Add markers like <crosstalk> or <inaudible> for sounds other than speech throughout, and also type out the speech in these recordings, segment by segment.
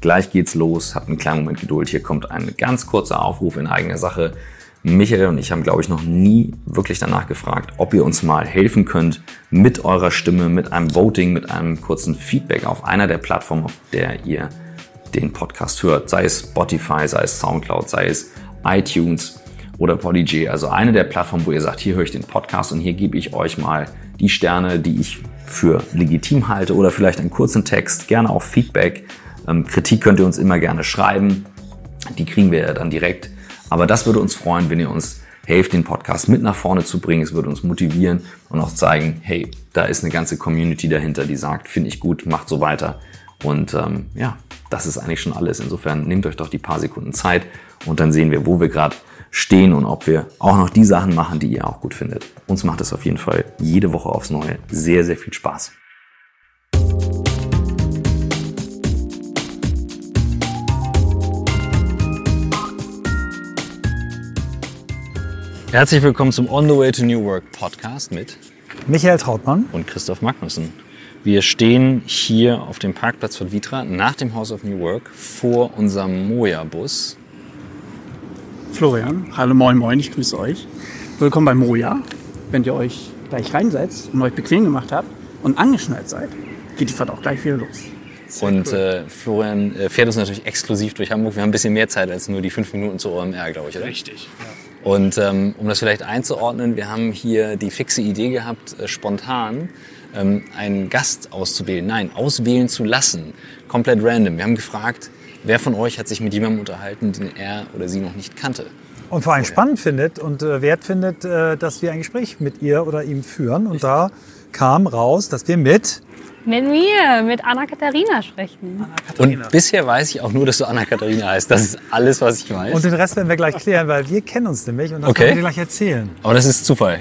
Gleich geht's los. Habt einen kleinen Moment Geduld. Hier kommt ein ganz kurzer Aufruf in eigener Sache. Michael und ich haben, glaube ich, noch nie wirklich danach gefragt, ob ihr uns mal helfen könnt mit eurer Stimme, mit einem Voting, mit einem kurzen Feedback auf einer der Plattformen, auf der ihr den Podcast hört. Sei es Spotify, sei es Soundcloud, sei es iTunes oder Podigy. Also eine der Plattformen, wo ihr sagt, hier höre ich den Podcast und hier gebe ich euch mal die Sterne, die ich für legitim halte oder vielleicht einen kurzen Text, gerne auch Feedback. Ähm, Kritik könnt ihr uns immer gerne schreiben. Die kriegen wir ja dann direkt. Aber das würde uns freuen, wenn ihr uns helft, den Podcast mit nach vorne zu bringen. Es würde uns motivieren und auch zeigen, hey, da ist eine ganze Community dahinter, die sagt, finde ich gut, macht so weiter. Und ähm, ja, das ist eigentlich schon alles. Insofern nehmt euch doch die paar Sekunden Zeit und dann sehen wir, wo wir gerade stehen und ob wir auch noch die Sachen machen, die ihr auch gut findet. Uns macht es auf jeden Fall jede Woche aufs Neue sehr, sehr viel Spaß. Herzlich willkommen zum On the Way to New Work Podcast mit Michael Trautmann und Christoph Magnussen. Wir stehen hier auf dem Parkplatz von Vitra nach dem House of New Work vor unserem Moja-Bus. Florian, hallo moin moin, ich grüße euch. Willkommen bei Moja. Wenn ihr euch gleich reinsetzt und euch bequem gemacht habt und angeschnallt seid, geht die Fahrt auch gleich wieder los. Sehr und cool. äh, Florian äh, fährt uns natürlich exklusiv durch Hamburg. Wir haben ein bisschen mehr Zeit als nur die fünf Minuten zur OMR, glaube ich, oder? Richtig. Ja. Und ähm, um das vielleicht einzuordnen, wir haben hier die fixe Idee gehabt, äh, spontan ähm, einen Gast auszuwählen. Nein, auswählen zu lassen. Komplett random. Wir haben gefragt, wer von euch hat sich mit jemandem unterhalten, den er oder sie noch nicht kannte. Und vor allem spannend findet und äh, wert findet, äh, dass wir ein Gespräch mit ihr oder ihm führen. Und da kam raus, dass wir mit mit mir, mit Anna-Katharina sprechen. Anna und bisher weiß ich auch nur, dass du Anna-Katharina heißt. Das ist alles, was ich weiß. Und den Rest werden wir gleich klären, weil wir kennen uns nämlich und das okay. werden wir dir gleich erzählen. Aber das ist Zufall.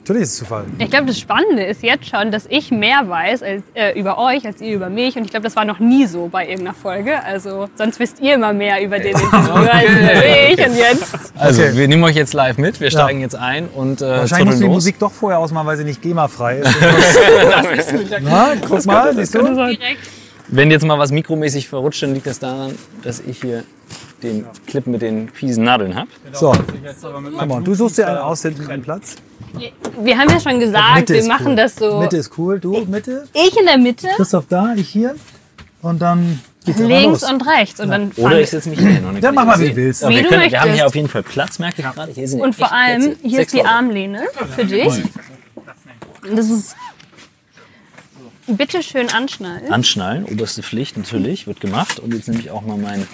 Natürlich ist es Zufall. Ich glaube, das Spannende ist jetzt schon, dass ich mehr weiß als, äh, über euch als ihr über mich. Und ich glaube, das war noch nie so bei irgendeiner Folge. Also sonst wisst ihr immer mehr über den <laughs> Interviewer okay. als über mich. Und jetzt. Also okay. wir nehmen euch jetzt live mit. Wir steigen ja. jetzt ein und äh, Wahrscheinlich musst du die Musik doch vorher ausmachen, weil sie nicht GEMA-frei ist. <laughs> das ist Na, guck mal, siehst du? Wenn jetzt mal was mikromäßig verrutscht, dann liegt das daran, dass ich hier den Clip mit den fiesen Nadeln habe. So, komm mal, du suchst dir einen aus, hinten einen Platz. Wir haben ja schon gesagt, wir machen cool. das so. Mitte ist cool, du Mitte. Ich in der Mitte. Christoph da, ich hier. Und dann geht's Links los. und rechts. Und dann Oder ich setze mich hier hin. Dann mach mal, wie du willst. Wie wir, du können, möchtest. wir haben hier auf jeden Fall Platz, merke ich gerade. Hier sind und vor allem, Plätze. hier ist die Armlehne für dich. Das ist Bitte schön anschnallen. Anschnallen, oberste Pflicht natürlich, wird gemacht. Und jetzt nehme ich auch mal mein,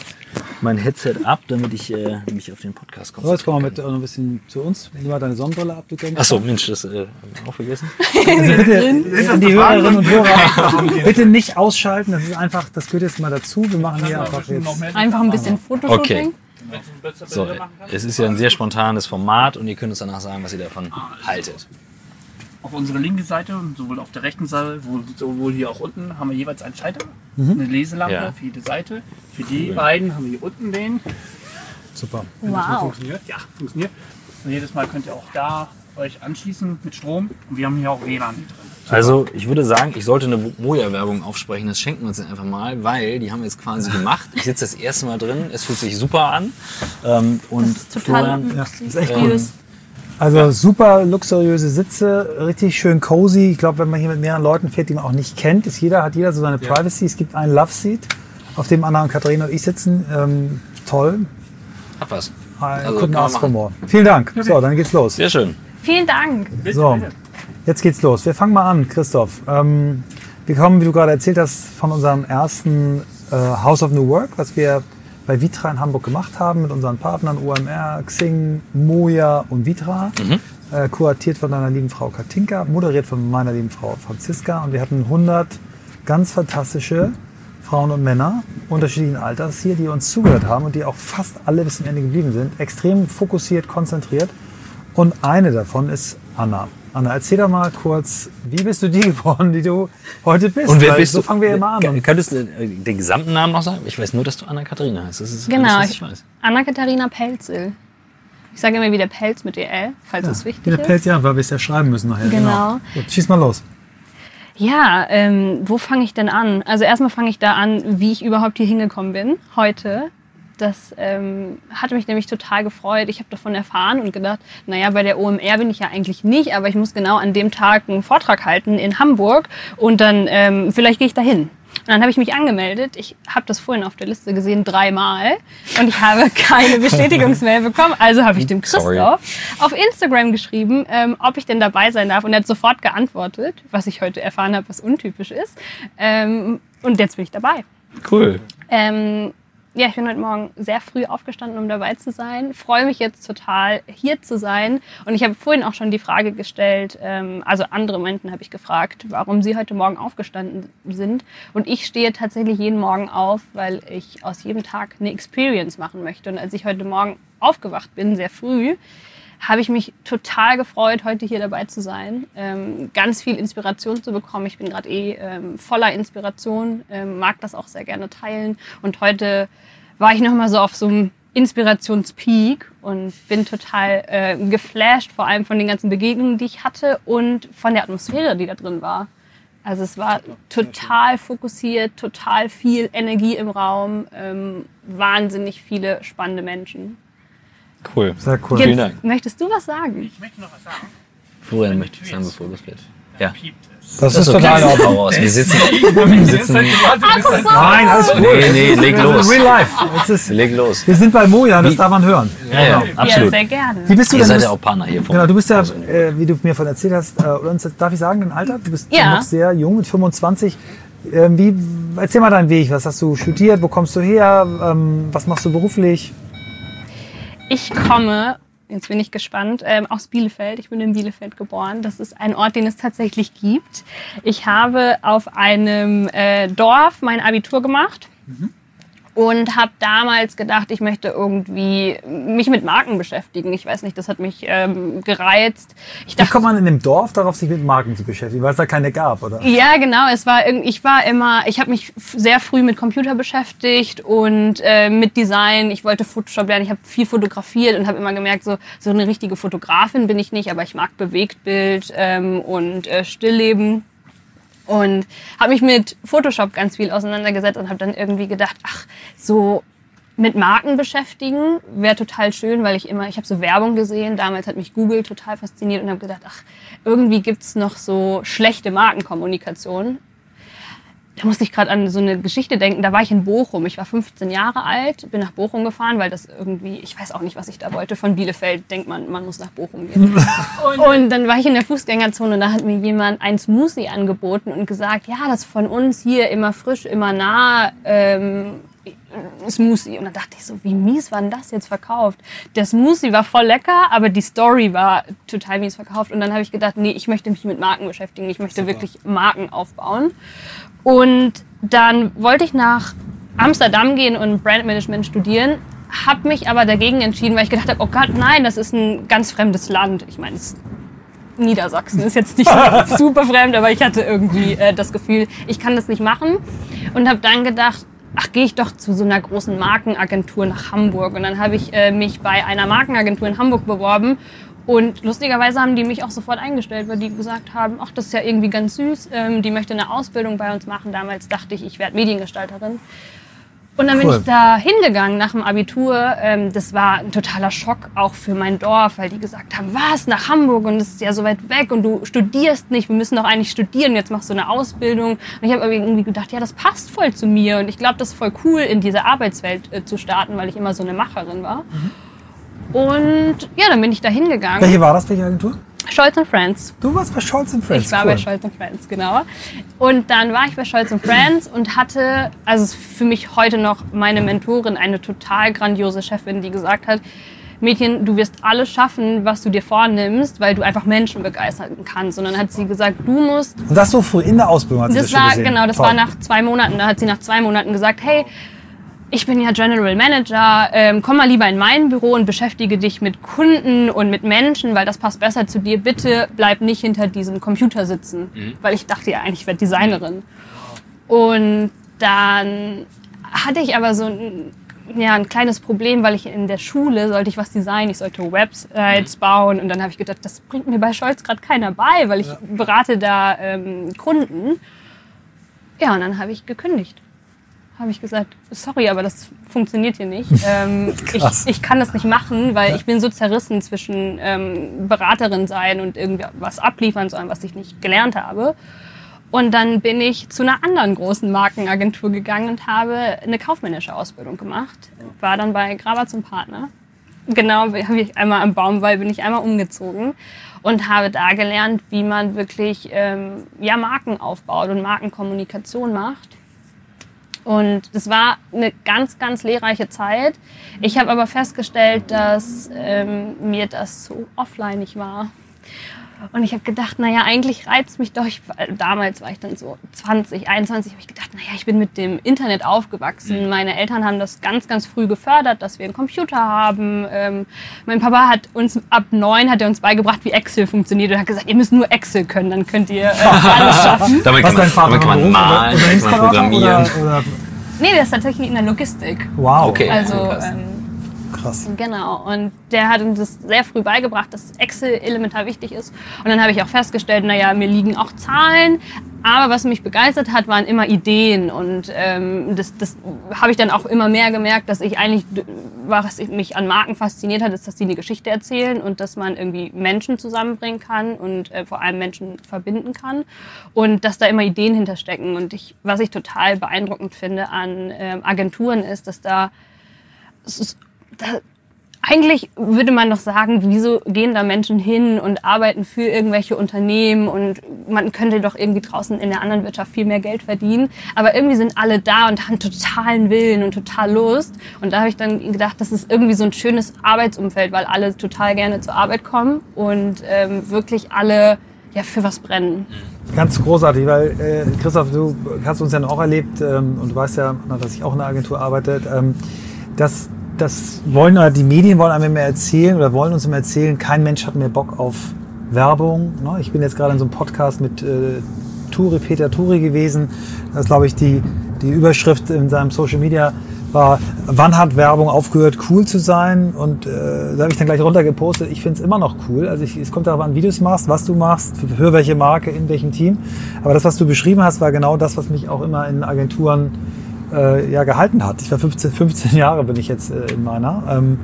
mein Headset ab, damit ich äh, mich auf den Podcast konzentriere. So, jetzt kommen wir mit, äh, noch ein bisschen zu uns. Nimm mal deine Sonnenbrille ab, du denkst. Achso, Mensch, das äh, habe ich auch vergessen. <laughs> Also bitte, die Hörerinnen und Hörer, <laughs> bitte nicht ausschalten. Das ist einfach, das gehört jetzt mal dazu. Wir machen hier einfach jetzt. Einfach ein bisschen Fotoshooting. Okay. So, es ist ja ein sehr spontanes Format und ihr könnt uns danach sagen, was ihr davon haltet. Auf unserer linken Seite und sowohl auf der rechten Seite, sowohl hier auch unten, haben wir jeweils einen Schalter, mhm. eine Leselampe ja. für jede Seite. Für die cool. beiden haben wir hier unten den. Super. Wenn wow. das mal funktioniert. Ja, funktioniert. Und jedes Mal könnt ihr auch da euch anschließen mit Strom. Und wir haben hier auch WLAN drin. Also ich würde sagen, ich sollte eine Moja-Werbung aufsprechen. Das schenken wir uns einfach mal, weil die haben wir jetzt quasi gemacht. Ich sitze das erste Mal drin. Es fühlt sich super an. Ähm, und das ist total Florian, ja, das ist echt cool. Also ja. super luxuriöse Sitze, richtig schön cozy. Ich glaube, wenn man hier mit mehreren Leuten fährt, die man auch nicht kennt, ist jeder, hat jeder so seine ja. Privacy. Es gibt einen Love Seat, auf dem Anna und Katharina und ich sitzen. Ähm, toll. Hat was. Ein also, guten Ask for more. Vielen Dank. So, dann geht's los. Sehr schön. Vielen Dank. So, jetzt geht's los. Wir fangen mal an, Christoph. Ähm, wir kommen, wie du gerade erzählt hast, von unserem ersten äh, House of New Work, was wir bei Vitra in Hamburg gemacht haben mit unseren Partnern UMR, Xing, Moja und Vitra. Mhm. Äh, kuratiert von deiner lieben Frau Katinka, moderiert von meiner lieben Frau Franziska. Und wir hatten 100 ganz fantastische Frauen und Männer unterschiedlichen Alters hier, die uns zugehört haben und die auch fast alle bis zum Ende geblieben sind. Extrem fokussiert, konzentriert. Und eine davon ist Anna. Anna, erzähl doch mal kurz, wie bist du die <laughs> geworden, die du heute bist? Und wer bist so du? fangen wir immer an. Könntest du den gesamten Namen noch sagen? Ich weiß nur, dass du Anna-Katharina heißt. Das ist genau, alles, was ich weiß. Anna-Katharina Pelzel. Ich sage immer wieder Pelz mit EL, falls ja, es wichtig wieder ist. Pelz, ja, weil wir es ja schreiben müssen nachher. Genau. genau. Gut, schieß mal los. Ja, ähm, wo fange ich denn an? Also erstmal fange ich da an, wie ich überhaupt hier hingekommen bin heute. Das ähm, hatte mich nämlich total gefreut. Ich habe davon erfahren und gedacht, naja, bei der OMR bin ich ja eigentlich nicht, aber ich muss genau an dem Tag einen Vortrag halten in Hamburg und dann ähm, vielleicht gehe ich dahin. Und dann habe ich mich angemeldet. Ich habe das vorhin auf der Liste gesehen, dreimal. Und ich habe <laughs> keine Bestätigungsmail bekommen. Also habe ich dem Sorry. Christoph auf Instagram geschrieben, ähm, ob ich denn dabei sein darf. Und er hat sofort geantwortet, was ich heute erfahren habe, was untypisch ist. Ähm, und jetzt bin ich dabei. Cool. Ähm, ja, ich bin heute Morgen sehr früh aufgestanden, um dabei zu sein. Freue mich jetzt total, hier zu sein. Und ich habe vorhin auch schon die Frage gestellt, ähm, also andere Menschen habe ich gefragt, warum sie heute Morgen aufgestanden sind. Und ich stehe tatsächlich jeden Morgen auf, weil ich aus jedem Tag eine Experience machen möchte. Und als ich heute Morgen aufgewacht bin, sehr früh, habe ich mich total gefreut, heute hier dabei zu sein, ähm, ganz viel Inspiration zu bekommen. Ich bin gerade eh ähm, voller Inspiration, ähm, mag das auch sehr gerne teilen. Und heute war ich nochmal so auf so einem Inspirationspeak und bin total äh, geflasht, vor allem von den ganzen Begegnungen, die ich hatte und von der Atmosphäre, die da drin war. Also es war total fokussiert, total viel Energie im Raum, ähm, wahnsinnig viele spannende Menschen. Cool. Sehr cool. Vielen Jetzt Dank. möchtest du was sagen? Ich möchte noch was sagen. Florian möchte ich sagen, bevor das geht. Ja. Es. Das ist total in Ordnung. Wir sitzen. Wir sitzen- Nein, alles gut. Nee, nee, leg Das los. ist Real life. Ist, Leg los. wir sind bei Moja, das darf man hören. Ja, ja, Ja, absolut. sehr gerne. Wie bist du Ihr denn? seid Du ja bist, auch Partner hier vor. genau, du bist ja, äh, wie du mir von erzählt hast, äh, darf ich sagen, dein Alter? Du bist Ja. noch sehr jung, mit 25. Ähm, wie, erzähl mal deinen Weg. Was hast du studiert? Wo kommst du her? Ähm, was machst du beruflich? Ich komme, jetzt bin ich gespannt, ähm, aus Bielefeld. Ich bin in Bielefeld geboren. Das ist ein Ort, den es tatsächlich gibt. Ich habe auf einem äh, Dorf mein Abitur gemacht. Und habe damals gedacht, ich möchte irgendwie mich mit Marken beschäftigen. Ich weiß nicht, das hat mich ähm, gereizt. Ich Wie dachte, kommt man in dem Dorf darauf, sich mit Marken zu beschäftigen? Weil es da keine gab, oder? Ja, genau. Es war irgend- ich war immer, ich habe mich sehr früh mit Computer beschäftigt und äh, mit Design. Ich wollte Photoshop lernen. Ich habe viel fotografiert und habe immer gemerkt, so so eine richtige Fotografin bin ich nicht, aber ich mag Bewegtbild ähm, und äh, Stillleben. Und habe mich mit Photoshop ganz viel auseinandergesetzt und habe dann irgendwie gedacht, ach, so mit Marken beschäftigen wäre total schön, weil ich immer, ich habe so Werbung gesehen, damals hat mich Google total fasziniert und habe gedacht, ach, irgendwie gibt's noch so schlechte Markenkommunikation. Da musste ich gerade an so eine Geschichte denken. Da war ich in Bochum. Ich war 15 Jahre alt, bin nach Bochum gefahren, weil das irgendwie, ich weiß auch nicht, was ich da wollte. Von Bielefeld denkt man, man muss nach Bochum gehen. <laughs> Und dann war ich in der Fußgängerzone und da hat mir jemand ein Smoothie angeboten und gesagt, ja, das von uns hier immer frisch, immer nah. Ähm, Smoothie. Und dann dachte ich so, wie mies war denn das jetzt verkauft? Der Smoothie war voll lecker, aber die Story war total mies verkauft. Und dann habe ich gedacht, nee, ich möchte mich mit Marken beschäftigen. Ich möchte wirklich Marken aufbauen. Und dann wollte ich nach Amsterdam gehen und Brandmanagement studieren, habe mich aber dagegen entschieden, weil ich gedacht habe, oh Gott, nein, das ist ein ganz fremdes Land. Ich meine, Niedersachsen ist jetzt nicht <laughs> super fremd, aber ich hatte irgendwie äh, das Gefühl, ich kann das nicht machen und habe dann gedacht, ach, gehe ich doch zu so einer großen Markenagentur nach Hamburg. Und dann habe ich äh, mich bei einer Markenagentur in Hamburg beworben und lustigerweise haben die mich auch sofort eingestellt, weil die gesagt haben, ach, das ist ja irgendwie ganz süß, ähm, die möchte eine Ausbildung bei uns machen. Damals dachte ich, ich werde Mediengestalterin. Und dann bin Cool. ich da hingegangen nach dem Abitur. Ähm, das war ein totaler Schock auch für mein Dorf, weil die gesagt haben, was, nach Hamburg und das ist ja so weit weg und du studierst nicht, wir müssen doch eigentlich studieren, jetzt machst du eine Ausbildung. Und ich habe aber irgendwie gedacht, ja, das passt voll zu mir und ich glaube, das ist voll cool, in diese Arbeitswelt äh, zu starten, weil ich immer so eine Macherin war. Und ja, dann bin ich da hingegangen. Welche war das, welche Agentur? Scholz Friends. Du warst bei Scholz Friends. Ich war cool. bei Scholz Friends, genau. Und dann war ich bei Scholz Friends und hatte, also für mich heute noch meine Mentorin, eine total grandiose Chefin, die gesagt hat, Mädchen, du wirst alles schaffen, was du dir vornimmst, weil du einfach Menschen begeistern kannst. Und dann hat sie gesagt, du musst Und das so früh in der Ausbildung hat sie das das schon war gesehen. genau, das Toll. war nach zwei Monaten. Da hat sie nach zwei Monaten gesagt, hey, ich bin ja General Manager, ähm, komm mal lieber in mein Büro und beschäftige dich mit Kunden und mit Menschen, weil das passt besser zu dir. Bitte bleib nicht hinter diesem Computer sitzen, weil ich dachte ja eigentlich, ich werde Designerin. Und dann hatte ich aber so ein ja, ein kleines Problem, weil ich in der Schule sollte ich was designen, ich sollte Websites bauen und dann habe ich gedacht, das bringt mir bei Scholz gerade keiner bei, weil ich berate da ähm, Kunden. Ja, und dann habe ich gekündigt. Habe ich gesagt, sorry, aber das funktioniert hier nicht. <laughs> Ähm, ich, ich kann das nicht machen, weil ich bin so zerrissen zwischen ähm, Beraterin sein und irgendwie was abliefern sollen, was ich nicht gelernt habe. Und dann bin ich zu einer anderen großen Markenagentur gegangen und habe eine kaufmännische Ausbildung gemacht. War dann bei Graber zum Partner. Genau, habe ich einmal am Baumwall bin ich einmal umgezogen und habe da gelernt, wie man wirklich ähm, ja, Marken aufbaut und Markenkommunikation macht. Und das war eine ganz, ganz lehrreiche Zeit. Ich habe aber festgestellt, dass ähm, mir das so offline war. Und ich habe gedacht, naja, eigentlich reizt mich doch, ich, damals war ich dann so 20, 21, habe ich gedacht, naja, ich bin mit dem Internet aufgewachsen. Mhm. Meine Eltern haben das ganz, ganz früh gefördert, dass wir einen Computer haben. Ähm, mein Papa hat uns ab neun hat er uns beigebracht, wie Excel funktioniert und hat gesagt, ihr müsst nur Excel können, dann könnt ihr äh, <laughs> alles schaffen. damit kann man, damit kann man malen, kann man programmieren. Oder, oder? Nee, der ist tatsächlich in der Logistik. Wow. Okay. Also, ähm, Krass. Genau. Und der hat uns das sehr früh beigebracht, dass Excel elementar wichtig ist. Und dann habe ich auch festgestellt, naja, mir liegen auch Zahlen. Aber was mich begeistert hat, waren immer Ideen. Und ähm, das, das habe ich dann auch immer mehr gemerkt, dass ich eigentlich, was mich an Marken fasziniert hat, ist, dass die eine Geschichte erzählen und dass man irgendwie Menschen zusammenbringen kann und äh, vor allem Menschen verbinden kann. Und dass da immer Ideen hinterstecken. Und ich, was ich total beeindruckend finde an ähm, Agenturen ist, dass da es ist da, eigentlich würde man doch sagen, wieso gehen da Menschen hin und arbeiten für irgendwelche Unternehmen und man könnte doch irgendwie draußen in der anderen Wirtschaft viel mehr Geld verdienen. Aber irgendwie sind alle da und haben totalen Willen und total Lust. Und da habe ich dann gedacht, das ist irgendwie so ein schönes Arbeitsumfeld, weil alle total gerne zur Arbeit kommen und ähm, wirklich alle ja, für was brennen. Ganz großartig, weil äh, Christoph, du hast uns ja auch erlebt ähm, und du weißt ja, dass ich auch in der Agentur arbeite, ähm, dass das wollen oder die Medien wollen einem immer erzählen oder wollen uns immer erzählen, kein Mensch hat mehr Bock auf Werbung. Ne? Ich bin jetzt gerade in so einem Podcast mit äh, Turi, Peter Turi gewesen. Das ist, glaube ich, die, die Überschrift in seinem Social Media war, wann hat Werbung aufgehört, cool zu sein? Und äh, da habe ich dann gleich runtergepostet, ich finde es immer noch cool. Also ich, es kommt darauf an, wie du es machst, was du machst, für, welche Marke, in welchem Team. Aber das, was du beschrieben hast, war genau das, was mich auch immer in Agenturen äh, ja gehalten hat. Ich war 15, 15 <laughs> Jahre bin ich jetzt äh, in meiner. Ähm,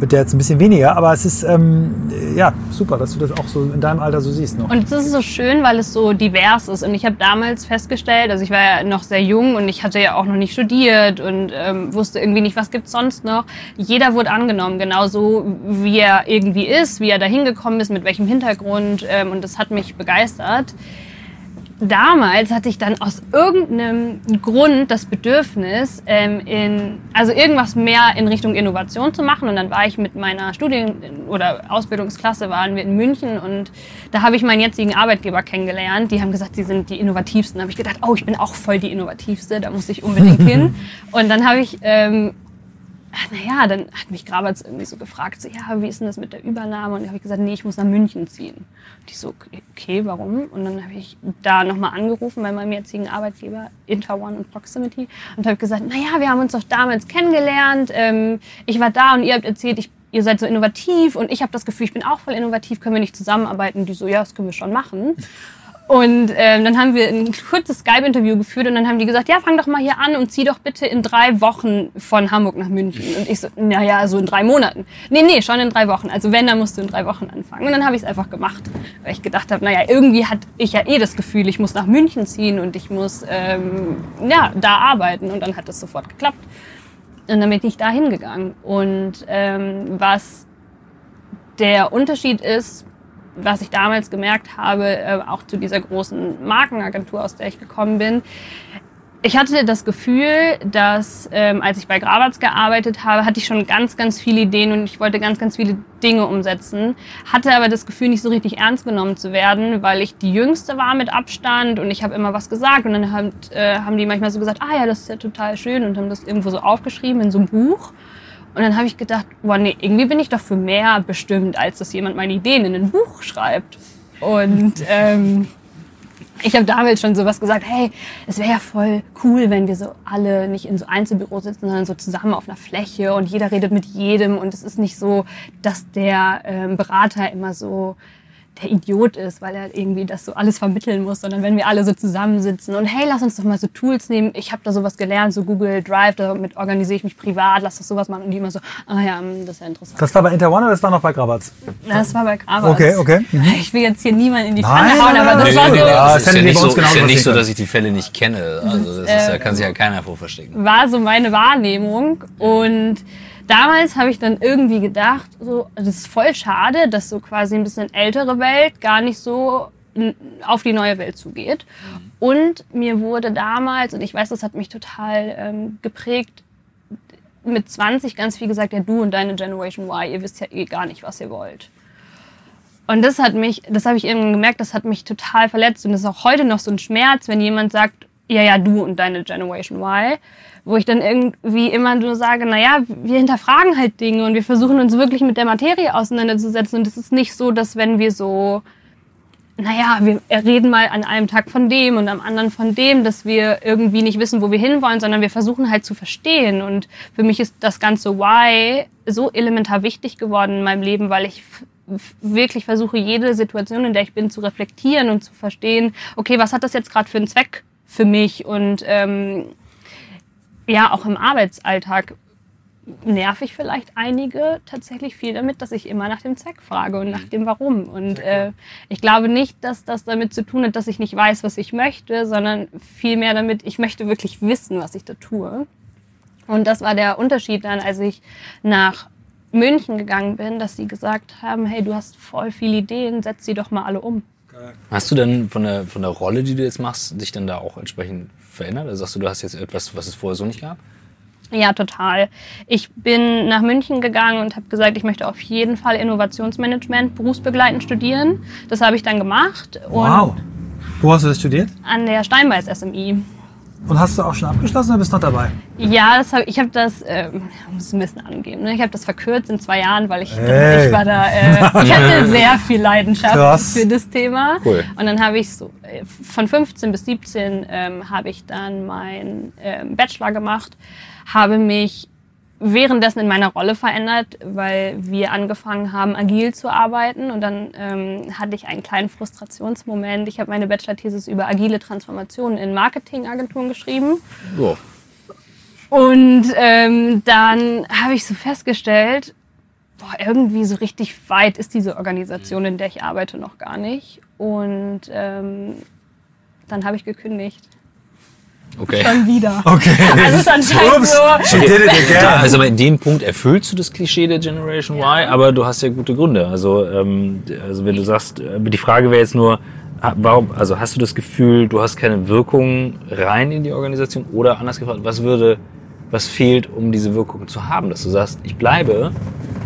wird der jetzt ein bisschen weniger, aber es ist ähm, ja super, dass du das auch so in deinem Alter so siehst noch. Und es ist so schön, weil es so divers ist. Und ich habe damals festgestellt, also ich war ja noch sehr jung und ich hatte ja auch noch nicht studiert und ähm, wusste irgendwie nicht, was gibt's sonst noch. Jeder wurde angenommen, genauso wie er irgendwie ist, wie er da hingekommen ist, mit welchem Hintergrund. Ähm, und das hat mich begeistert damals hatte ich dann aus irgendeinem Grund das Bedürfnis, ähm, in, also irgendwas mehr in Richtung Innovation zu machen. Und dann war ich mit meiner Studien- oder Ausbildungsklasse, waren wir in München und da habe ich meinen jetzigen Arbeitgeber kennengelernt. Die haben gesagt, sie sind die innovativsten. Da habe ich gedacht, oh, ich bin auch voll die innovativste, da muss ich unbedingt <laughs> hin. Und dann habe ich ähm, naja, dann hat mich Grabatz irgendwie so gefragt, so, ja, wie ist denn das mit der Übernahme? Und da habe ich gesagt, nee, ich muss nach München ziehen. Und ich so, okay, warum? Und dann habe ich da nochmal angerufen bei meinem jetzigen Arbeitgeber, Interone und Proximity, und habe gesagt, naja, wir haben uns doch damals kennengelernt, ähm, ich war da und ihr habt erzählt, ich, ihr seid so innovativ und ich habe das Gefühl, ich bin auch voll innovativ, können wir nicht zusammenarbeiten? Und die so, ja, das können wir schon machen. Und ähm, dann haben wir ein kurzes Skype-Interview geführt und dann haben die gesagt, ja, fang doch mal hier an und zieh doch bitte in drei Wochen von Hamburg nach München. Und ich so, naja, so in drei Monaten. Nee, nee, schon in drei Wochen. Also wenn, dann musst du in drei Wochen anfangen. Und dann habe ich es einfach gemacht, weil ich gedacht habe, naja, irgendwie hatte ich ja eh das Gefühl, ich muss nach München ziehen und ich muss ähm, ja, da arbeiten. Und dann hat es sofort geklappt. Und dann bin ich da hingegangen. Und ähm, was der Unterschied ist was ich damals gemerkt habe, äh, auch zu dieser großen Markenagentur, aus der ich gekommen bin, ich hatte das Gefühl, dass ähm, als ich bei Grabatz gearbeitet habe, hatte ich schon ganz, ganz viele Ideen und ich wollte ganz, ganz viele Dinge umsetzen. Hatte aber das Gefühl, nicht so richtig ernst genommen zu werden, weil ich die Jüngste war mit Abstand und ich habe immer was gesagt und dann haben, äh, haben die manchmal so gesagt, ah ja, das ist ja total schön und haben das irgendwo so aufgeschrieben in so einem Buch. Und dann habe ich gedacht, boah, nee, irgendwie bin ich doch für mehr bestimmt, als dass jemand meine Ideen in ein Buch schreibt. Und <laughs> ähm, Ich habe damals schon sowas gesagt, hey, es wäre ja voll cool, wenn wir so alle nicht in so Einzelbüros sitzen, sondern so zusammen auf einer Fläche und jeder redet mit jedem und es ist nicht so, dass der ähm, Berater immer so der Idiot ist, weil er irgendwie das so alles vermitteln muss, sondern wenn wir alle so zusammensitzen und hey, lass uns doch mal so Tools nehmen. Ich habe da sowas gelernt, so Google Drive, damit organisiere ich mich privat, lass das sowas machen. Und die immer so, ah ja, hm, das ist ja interessant. Das war bei Interone oder das war noch bei Grabatz? Das war bei Grabatz. Okay, okay. Mhm. <laughs> Ich will jetzt hier niemanden in die Pfanne hauen, aber nein, das nee, war so, ja, ist das ja hätten wir nicht so, uns genauso ist ja nicht so, passieren dass ich die Fälle nicht kenne. Also das ist, da kann sich ja keiner vor verstecken. war so meine Wahrnehmung. Und damals habe ich dann irgendwie gedacht, so, das ist voll schade, dass so quasi ein bisschen ältere Welt gar nicht so auf die neue Welt zugeht. Und mir wurde damals, und ich weiß, das hat mich total ähm, geprägt, mit 20 ganz viel gesagt, ja, du und deine Generation Y, ihr wisst ja eh gar nicht, was ihr wollt. Und das hat mich, das habe ich irgendwann gemerkt, das hat mich total verletzt. Und das ist auch heute noch so ein Schmerz, wenn jemand sagt, ja, ja, du und deine Generation Y. Wo ich dann irgendwie immer nur sage, naja, wir hinterfragen halt Dinge und wir versuchen uns wirklich mit der Materie auseinanderzusetzen. Und es ist nicht so, dass wenn wir so, naja, wir reden mal an einem Tag von dem und am anderen von dem, dass wir irgendwie nicht wissen, wo wir hinwollen, sondern wir versuchen halt zu verstehen. Und für mich ist das ganze Why so elementar wichtig geworden in meinem Leben, weil ich wirklich versuche, jede Situation, in der ich bin, zu reflektieren und zu verstehen, okay, was hat das jetzt gerade für einen Zweck für mich? Und ähm, ja, auch im Arbeitsalltag nerv ich vielleicht einige tatsächlich viel damit, dass ich immer nach dem Zweck frage und nach dem Warum. Und äh, ich glaube nicht, dass das damit zu tun hat, dass ich nicht weiß, was ich möchte, sondern vielmehr damit, ich möchte wirklich wissen, was ich da tue. Und das war der Unterschied dann, als ich nach München gegangen bin, dass sie gesagt haben, hey, du hast voll viele Ideen, setz sie doch mal alle um. Hast du dann von der, von der Rolle, die du jetzt machst, dich dann da auch entsprechend verändert? Also sagst du, du hast jetzt etwas, was es vorher so nicht gab? Ja, total. Ich bin nach München gegangen und habe gesagt, ich möchte auf jeden Fall Innovationsmanagement berufsbegleitend studieren. Das habe ich dann gemacht Wow. Wo hast du das studiert? an der Steinbeis SMI. Und hast du auch schon abgeschlossen oder bist du noch dabei? Ja, das hab, ich habe das, ähm, muss es ein bisschen angeben, ne? ich habe das verkürzt in zwei Jahren, weil ich, Hey. ich war da, äh, <laughs> ich hatte sehr viel Leidenschaft Krass. für das Thema. Cool. Und dann habe ich so, äh, von 15 bis 17 ähm, habe ich dann meinen ähm, Bachelor gemacht, habe mich währenddessen in meiner Rolle verändert, weil wir angefangen haben, agil zu arbeiten. Und dann ähm, hatte ich einen kleinen Frustrationsmoment. Ich habe meine Bachelor-Thesis über agile Transformationen in Marketingagenturen geschrieben. Ja. Und ähm, dann habe ich so festgestellt, boah, irgendwie so richtig weit ist diese Organisation, in der ich arbeite, noch gar nicht. Und ähm, dann habe ich gekündigt. Okay. Schon wieder. Okay. <laughs> Also es ist anscheinend Ups, so. she did it again. Ja, also in dem Punkt erfüllst du das Klischee der Generation Y, aber du hast ja gute Gründe. Also, ähm, also wenn du sagst, äh, die Frage wäre jetzt nur, warum, also hast du das Gefühl, du hast keine Wirkung rein in die Organisation oder anders gefragt, was würde, was fehlt, um diese Wirkung zu haben, dass du sagst, ich bleibe,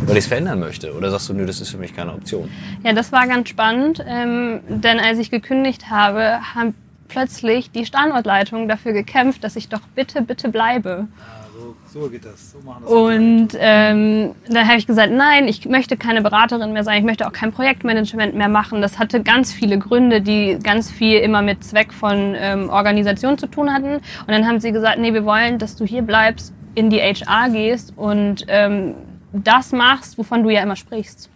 weil ich es verändern möchte? Oder sagst du, nö, das ist für mich keine Option? Ja, das war ganz spannend, ähm, denn als ich gekündigt habe, haben plötzlich die Standortleitung dafür gekämpft, dass ich doch bitte, bitte bleibe. So, so geht das. So machen das. Und ähm, dann habe ich gesagt, nein, ich möchte keine Beraterin mehr sein, ich möchte auch kein Projektmanagement mehr machen. Das hatte ganz viele Gründe, die ganz viel immer mit Zweck von ähm, Organisation zu tun hatten. Und dann haben sie gesagt, nee, wir wollen, dass du hier bleibst, in die HR gehst und ähm, das machst, wovon du ja immer sprichst.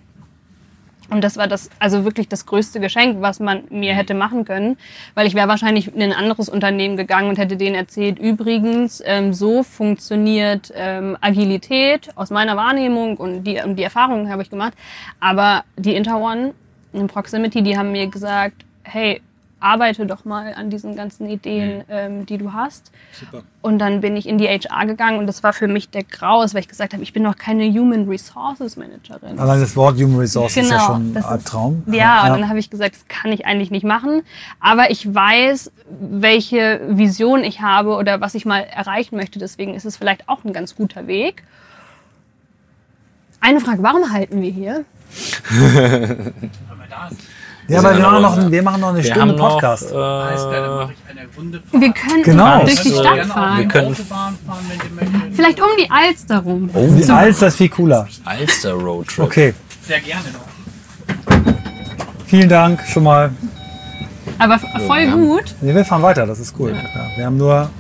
Und das war das, also wirklich das größte Geschenk, was man mir hätte machen können, weil ich wäre wahrscheinlich in ein anderes Unternehmen gegangen und hätte denen erzählt, übrigens, ähm, so funktioniert ähm, Agilität aus meiner Wahrnehmung und die, und die Erfahrungen habe ich gemacht. Aber die Interone in Proximity, die haben mir gesagt, hey, arbeite doch mal an diesen ganzen Ideen, ähm, die du hast. Super. Und dann bin ich in die HR gegangen und das war für mich der Graus, weil ich gesagt habe, ich bin noch keine Human Resources Managerin. Allein das Wort Human Resources ist ja schon ein Genau, Albtraum. Ist, ja, und dann habe ich gesagt, das kann ich eigentlich nicht machen. Aber ich weiß, welche Vision ich habe oder was ich mal erreichen möchte. Deswegen ist es vielleicht auch ein ganz guter Weg. Eine Frage, warum halten wir hier? <laughs> Weil wir da sind. Ja, aber wir machen, noch, wir machen noch eine Wir Stunde noch, Podcast. Dann äh, mache ich eine Runde fahren. Wir können Genau. durch die Also, Stadt fahren. Wir können- Autobahn fahren, wenn ihr möchtet. Vielleicht um die Alster rum. oh, Die Alster ist viel cooler. Alster Roadtrip. Okay, Sehr gerne noch. vielen Dank schon mal. Aber voll Ja. gut. Nee, wir fahren weiter, das ist cool. Ja, wir haben nur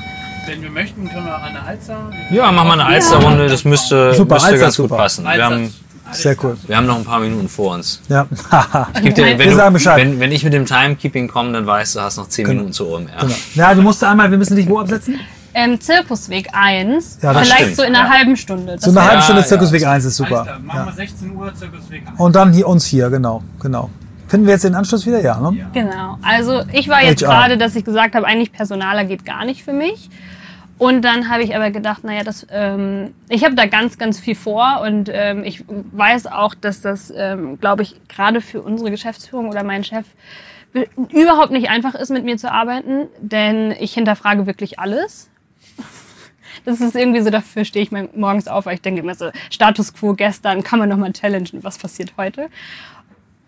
Wenn wir möchten, können wir eine Alster. Ja, mach mal eine Alsterrunde, das müsste, Super, müsste Alster ganz ist gut super. passen. Wir haben, sehr cool. wir haben noch ein paar Minuten vor uns. Ja, <laughs> dir, wenn, Wir sagen du, Bescheid. wenn, wenn ich mit dem Timekeeping komme, dann weißt du, hast noch 10 Genau. Minuten zur OMR. genau. Ja, du musst einmal, wir müssen dich wo absetzen? Ähm, Zirkusweg 1. Ja, das Vielleicht stimmt, so in einer ja. halben Stunde. Das So eine wär- halbe Stunde ja. Zirkusweg 1 ist Super. super. Machen Ja. wir 16 Uhr Zirkusweg ein. Und dann hier uns hier, genau, genau. Finden wir jetzt den Anschluss wieder? Ja, ne? Genau. Also ich war jetzt HR. gerade, dass ich gesagt habe, eigentlich Personaler geht gar nicht für mich. Und dann habe ich aber gedacht, naja, das, ähm, ich habe da ganz, ganz viel vor und ähm, ich weiß auch, dass das, ähm, glaube ich, gerade für unsere Geschäftsführung oder meinen Chef be- überhaupt nicht einfach ist, mit mir zu arbeiten, denn ich hinterfrage wirklich alles. <laughs> Das ist irgendwie so, dafür stehe ich morgens auf, weil ich denke immer so, Status quo gestern, kann man nochmal challengen, was passiert heute.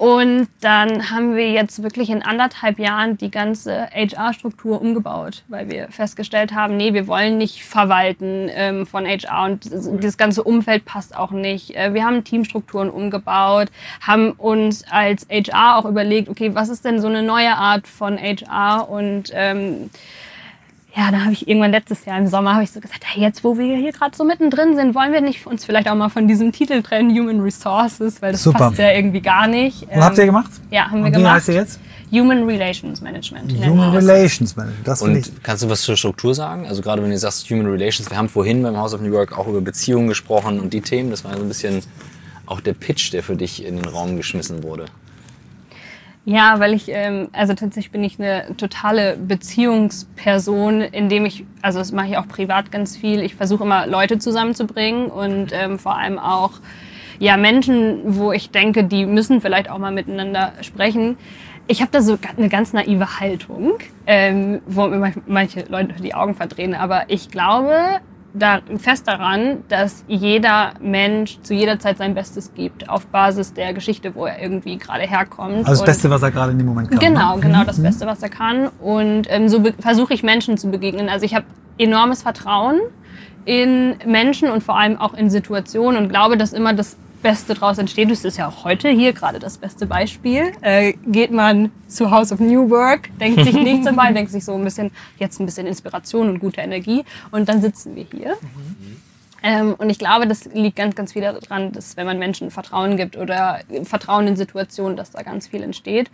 Und dann haben wir jetzt wirklich in anderthalb Jahren die ganze HR-Struktur umgebaut, weil wir festgestellt haben, nee, wir wollen nicht verwalten ähm, von HR und das- ganze Umfeld passt auch nicht. Äh, wir haben Teamstrukturen umgebaut, haben uns als HR auch überlegt, okay, was ist denn so eine neue Art von HR und ähm, ja, da habe ich irgendwann letztes Jahr im Sommer habe ich so gesagt, hey, jetzt wo wir hier gerade so mittendrin sind, wollen wir nicht uns vielleicht auch mal von diesem Titel trennen, Human Resources, weil das Super. passt ja irgendwie gar nicht. Und habt ihr Ähm, gemacht? Ja, haben wir Und wie gemacht. heißt ihr jetzt? Human Relations Management. Human. Relations Management. Das finde ich. Und kannst du was zur Struktur sagen? Also gerade wenn du sagst Human Relations, wir haben vorhin beim House of New York auch über Beziehungen gesprochen und die Themen, das war so ein bisschen auch der Pitch, der für dich in den Raum geschmissen wurde. Ja, weil ich, ähm, also tatsächlich bin ich eine totale Beziehungsperson, indem ich, also das mache ich auch privat ganz viel. Ich versuche immer Leute zusammenzubringen und ähm, vor allem auch ja Menschen, wo ich denke, die müssen vielleicht auch mal miteinander sprechen. Ich habe da so eine ganz naive Haltung, ähm, wo mir manch- manche Leute die Augen verdrehen, aber ich glaube da fest daran, dass jeder Mensch zu jeder Zeit sein Bestes gibt, auf Basis der Geschichte, wo er irgendwie gerade herkommt. Also das Beste, was er gerade in dem Moment kann. Genau, ne? genau das Beste, was er kann. Und ähm, so versuche ich Menschen zu begegnen. Also ich habe enormes Vertrauen in Menschen und vor allem auch in Situationen und glaube, dass immer das Beste daraus entsteht. Das ist ja auch heute hier gerade das beste Beispiel. Äh, geht man zu House of New Work, denkt sich nichts dabei, <laughs> denkt sich so ein bisschen, jetzt ein bisschen Inspiration und gute Energie und dann sitzen wir hier. Ähm, und ich glaube, das liegt ganz, ganz viel daran, dass wenn man Menschen Vertrauen gibt oder Vertrauen in Situationen, dass da ganz viel entsteht.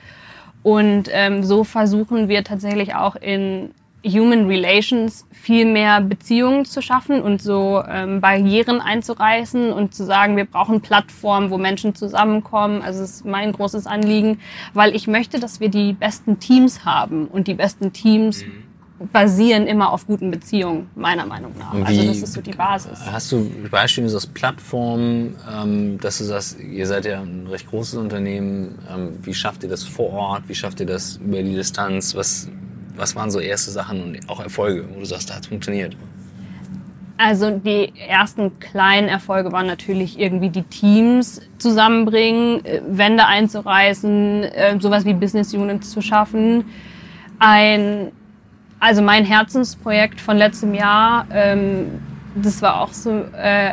Und ähm, so versuchen wir tatsächlich auch in Human Relations viel mehr Beziehungen zu schaffen und so ähm, Barrieren einzureißen und zu sagen, wir brauchen Plattformen, wo Menschen zusammenkommen. Also es ist mein großes Anliegen, weil ich möchte, dass wir die besten Teams haben und die besten Teams basieren immer auf guten Beziehungen, meiner Meinung nach. Also wie- das ist so die Basis. Hast du Beispiele aus Plattformen, ähm, dass du sagst, ihr seid ja ein recht großes Unternehmen, ähm, wie schafft ihr das vor Ort, wie schafft ihr das über die Distanz, was, was waren so erste Sachen und auch Erfolge, wo du sagst, da hat es funktioniert? Also die ersten kleinen Erfolge waren natürlich irgendwie die Teams zusammenbringen, äh, Wände einzureißen, äh, sowas wie Business Units zu schaffen. Ein, also mein Herzensprojekt von letztem Jahr, ähm, das war auch so äh,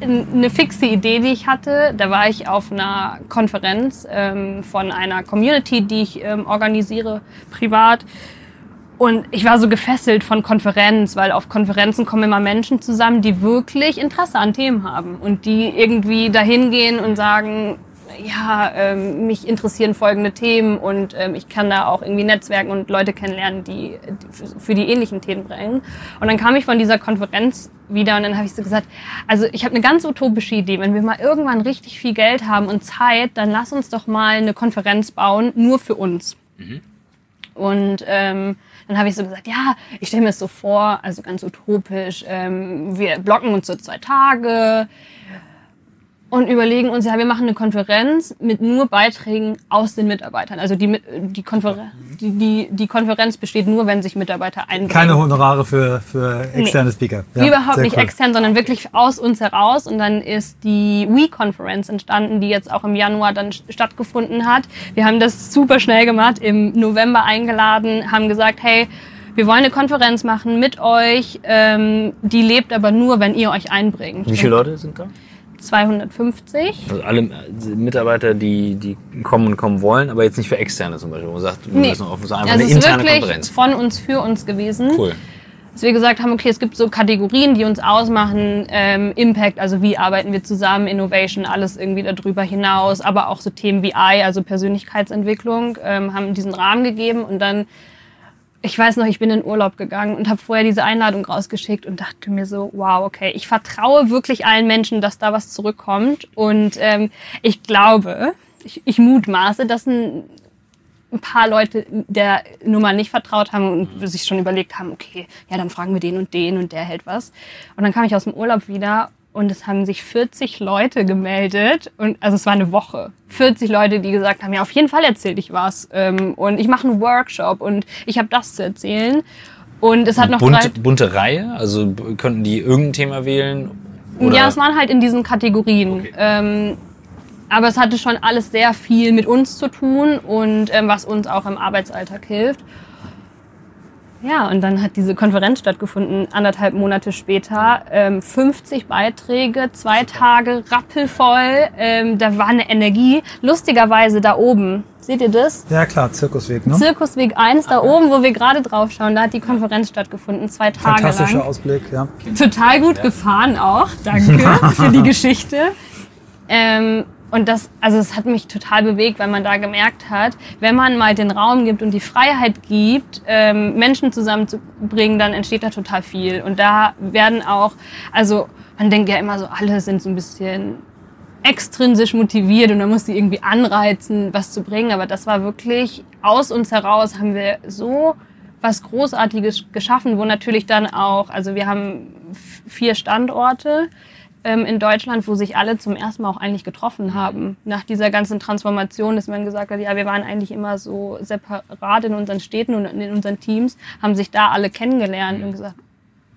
eine fixe Idee, die ich hatte. Da war ich auf einer Konferenz ähm, von einer Community, die ich ähm, organisiere privat. Und ich war so gefesselt von Konferenz, weil auf Konferenzen kommen immer Menschen zusammen, die wirklich Interesse an Themen haben und die irgendwie dahin gehen und sagen, ja, ähm, mich interessieren folgende Themen und ähm, ich kann da auch irgendwie netzwerken und Leute kennenlernen, die, die für- die ähnlichen Themen bringen. Und dann kam ich von dieser Konferenz wieder und dann habe ich so gesagt, also ich habe eine ganz utopische Idee. Wenn wir mal irgendwann richtig viel Geld haben und Zeit, dann lass uns doch mal eine Konferenz bauen, nur für uns. Und ähm, dann habe ich so gesagt, ja, ich stelle mir es so vor, also ganz utopisch, ähm, wir blocken uns so zwei Tage und überlegen uns, ja, wir machen eine Konferenz mit nur Beiträgen aus den Mitarbeitern. Also die, die, Konfer die, die, die Konferenz besteht nur, wenn sich Mitarbeiter einbringen. Keine Honorare für, für externe Speaker. Ja, Überhaupt nicht cool. extern, sondern wirklich aus uns heraus. Und dann ist die We-Conference entstanden, die jetzt auch im Januar dann st- stattgefunden hat. Wir haben das super schnell gemacht, im November eingeladen, haben gesagt, hey, wir wollen eine Konferenz machen mit euch, ähm, die lebt aber nur, wenn ihr euch einbringt. Wie viele Leute sind da? 250. Also alle äh, Mitarbeiter, die, die kommen und kommen wollen, aber jetzt nicht für externe zum Beispiel. Man sagt, wir Nee. müssen offen sein, einfach Also eine ist interne wirklich Konferenz. von uns für uns gewesen. Cool. dass wir gesagt haben, okay, es gibt so Kategorien, die uns ausmachen, ähm, Impact, also wie arbeiten wir zusammen, Innovation, alles irgendwie darüber hinaus, aber auch so Themen wie I, also Persönlichkeitsentwicklung, ähm, haben diesen Rahmen gegeben und dann, ich weiß noch, ich bin in Urlaub gegangen und habe vorher diese Einladung rausgeschickt und dachte mir so, wow, okay, ich vertraue wirklich allen Menschen, dass da was zurückkommt und ähm, ich glaube, ich, ich mutmaße, dass ein ein paar Leute der Nummer nicht vertraut haben und sich schon überlegt haben, okay, ja, dann fragen wir den und den und der hält was. Und dann kam ich aus dem Urlaub wieder und es haben sich 40 Leute gemeldet und also es war eine Woche. 40 Leute, die gesagt haben, ja, auf jeden Fall erzähl ich was ähm, und ich mache einen Workshop und ich habe das zu erzählen. Und es hat noch drei, Bunte, Reihe? Also könnten die irgendein Thema wählen? Oder? Ja, es waren halt in diesen Kategorien. Okay. Ähm, aber es hatte schon alles sehr viel mit uns zu tun und ähm, was uns auch im Arbeitsalltag hilft. Ja, und dann hat diese Konferenz stattgefunden, anderthalb Monate später. Ähm, 50 Beiträge, zwei Tage rappelvoll. Ähm, da war eine Energie. Lustigerweise da oben, seht ihr das? Ja klar, Zirkusweg, ne? Zirkusweg 1, da oben, wo wir gerade drauf schauen, da hat die Konferenz stattgefunden, zwei Tage Fantastischer lang. Ausblick, ja. Total gut gefahren auch. Danke <laughs> für die Geschichte. Ähm, und das, also es hat mich total bewegt, weil man da gemerkt hat, wenn man mal den Raum gibt und die Freiheit gibt, ähm, Menschen zusammenzubringen, dann entsteht da total viel. Und da werden auch, also man denkt ja immer so, alle sind so ein bisschen extrinsisch motiviert und man muss sie irgendwie anreizen, was zu bringen. Aber das war wirklich aus uns heraus haben wir so was Großartiges geschaffen, wo natürlich dann auch, also wir haben vier Standorte ähm, in Deutschland, wo sich alle zum ersten Mal auch eigentlich getroffen haben. Nach dieser ganzen Transformation, dass man gesagt hat, ja, wir waren eigentlich immer so separat in unseren Städten und in unseren Teams, haben sich da alle kennengelernt und gesagt,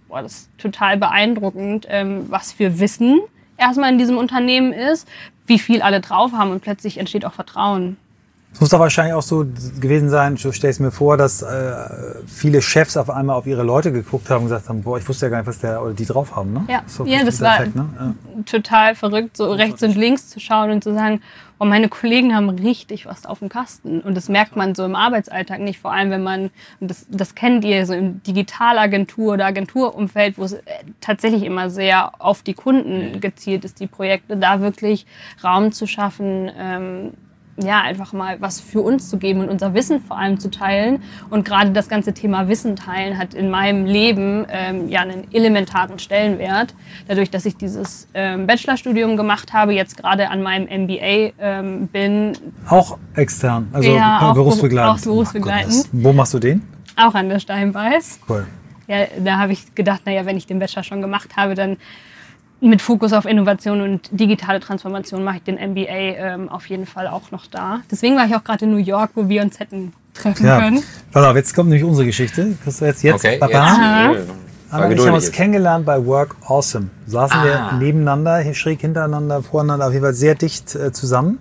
boah, das ist total beeindruckend, ähm, was für Wissen erstmal in diesem Unternehmen ist, wie viel alle drauf haben und plötzlich entsteht auch Vertrauen. Es muss doch wahrscheinlich auch so gewesen sein, so stell ich mir vor, dass äh, viele Chefs auf einmal auf ihre Leute geguckt haben und gesagt haben, boah, ich wusste ja gar nicht, was der oder die drauf haben, ne? Ja. so Ja, das war- Effekt, ne? ja. Total verrückt, so rechts und links zu schauen und zu sagen, oh, meine Kollegen haben richtig was auf dem Kasten. Und das merkt man so im Arbeitsalltag nicht, vor allem wenn man, und das, das kennt ihr, so im Digitalagentur oder Agenturumfeld, wo es äh, tatsächlich immer sehr auf die Kunden gezielt ist, die Projekte, da wirklich Raum zu schaffen, ähm, ja, einfach mal was für uns zu geben und unser Wissen vor allem zu teilen. Und gerade das ganze Thema Wissen teilen hat in meinem Leben ähm, ja einen elementaren Stellenwert. Dadurch, dass ich dieses ähm, Bachelorstudium gemacht habe, jetzt gerade an meinem MBA ähm, bin, Auch extern, also Ja, auch berufsbegleitend. beru- auch berufsbegleitend. Gott, Wo machst du den? auch an der Steinbeiß. Cool. Ja, da habe ich gedacht, naja, wenn ich den Bachelor schon gemacht habe, dann mit Fokus auf Innovation und digitale Transformation mache ich den MBA ähm, auf jeden Fall auch noch da. Deswegen war ich auch gerade in New York, wo wir uns hätten treffen Ja. können. Pass auf, jetzt kommt nämlich unsere Geschichte. Kriegst du jetzt, jetzt Okay, Baba? jetzt. Äh, Anna und ich haben uns kennengelernt bei Work Awesome. Saßen Ah. wir nebeneinander, schräg hintereinander, voreinander, auf jeden Fall sehr dicht äh, zusammen.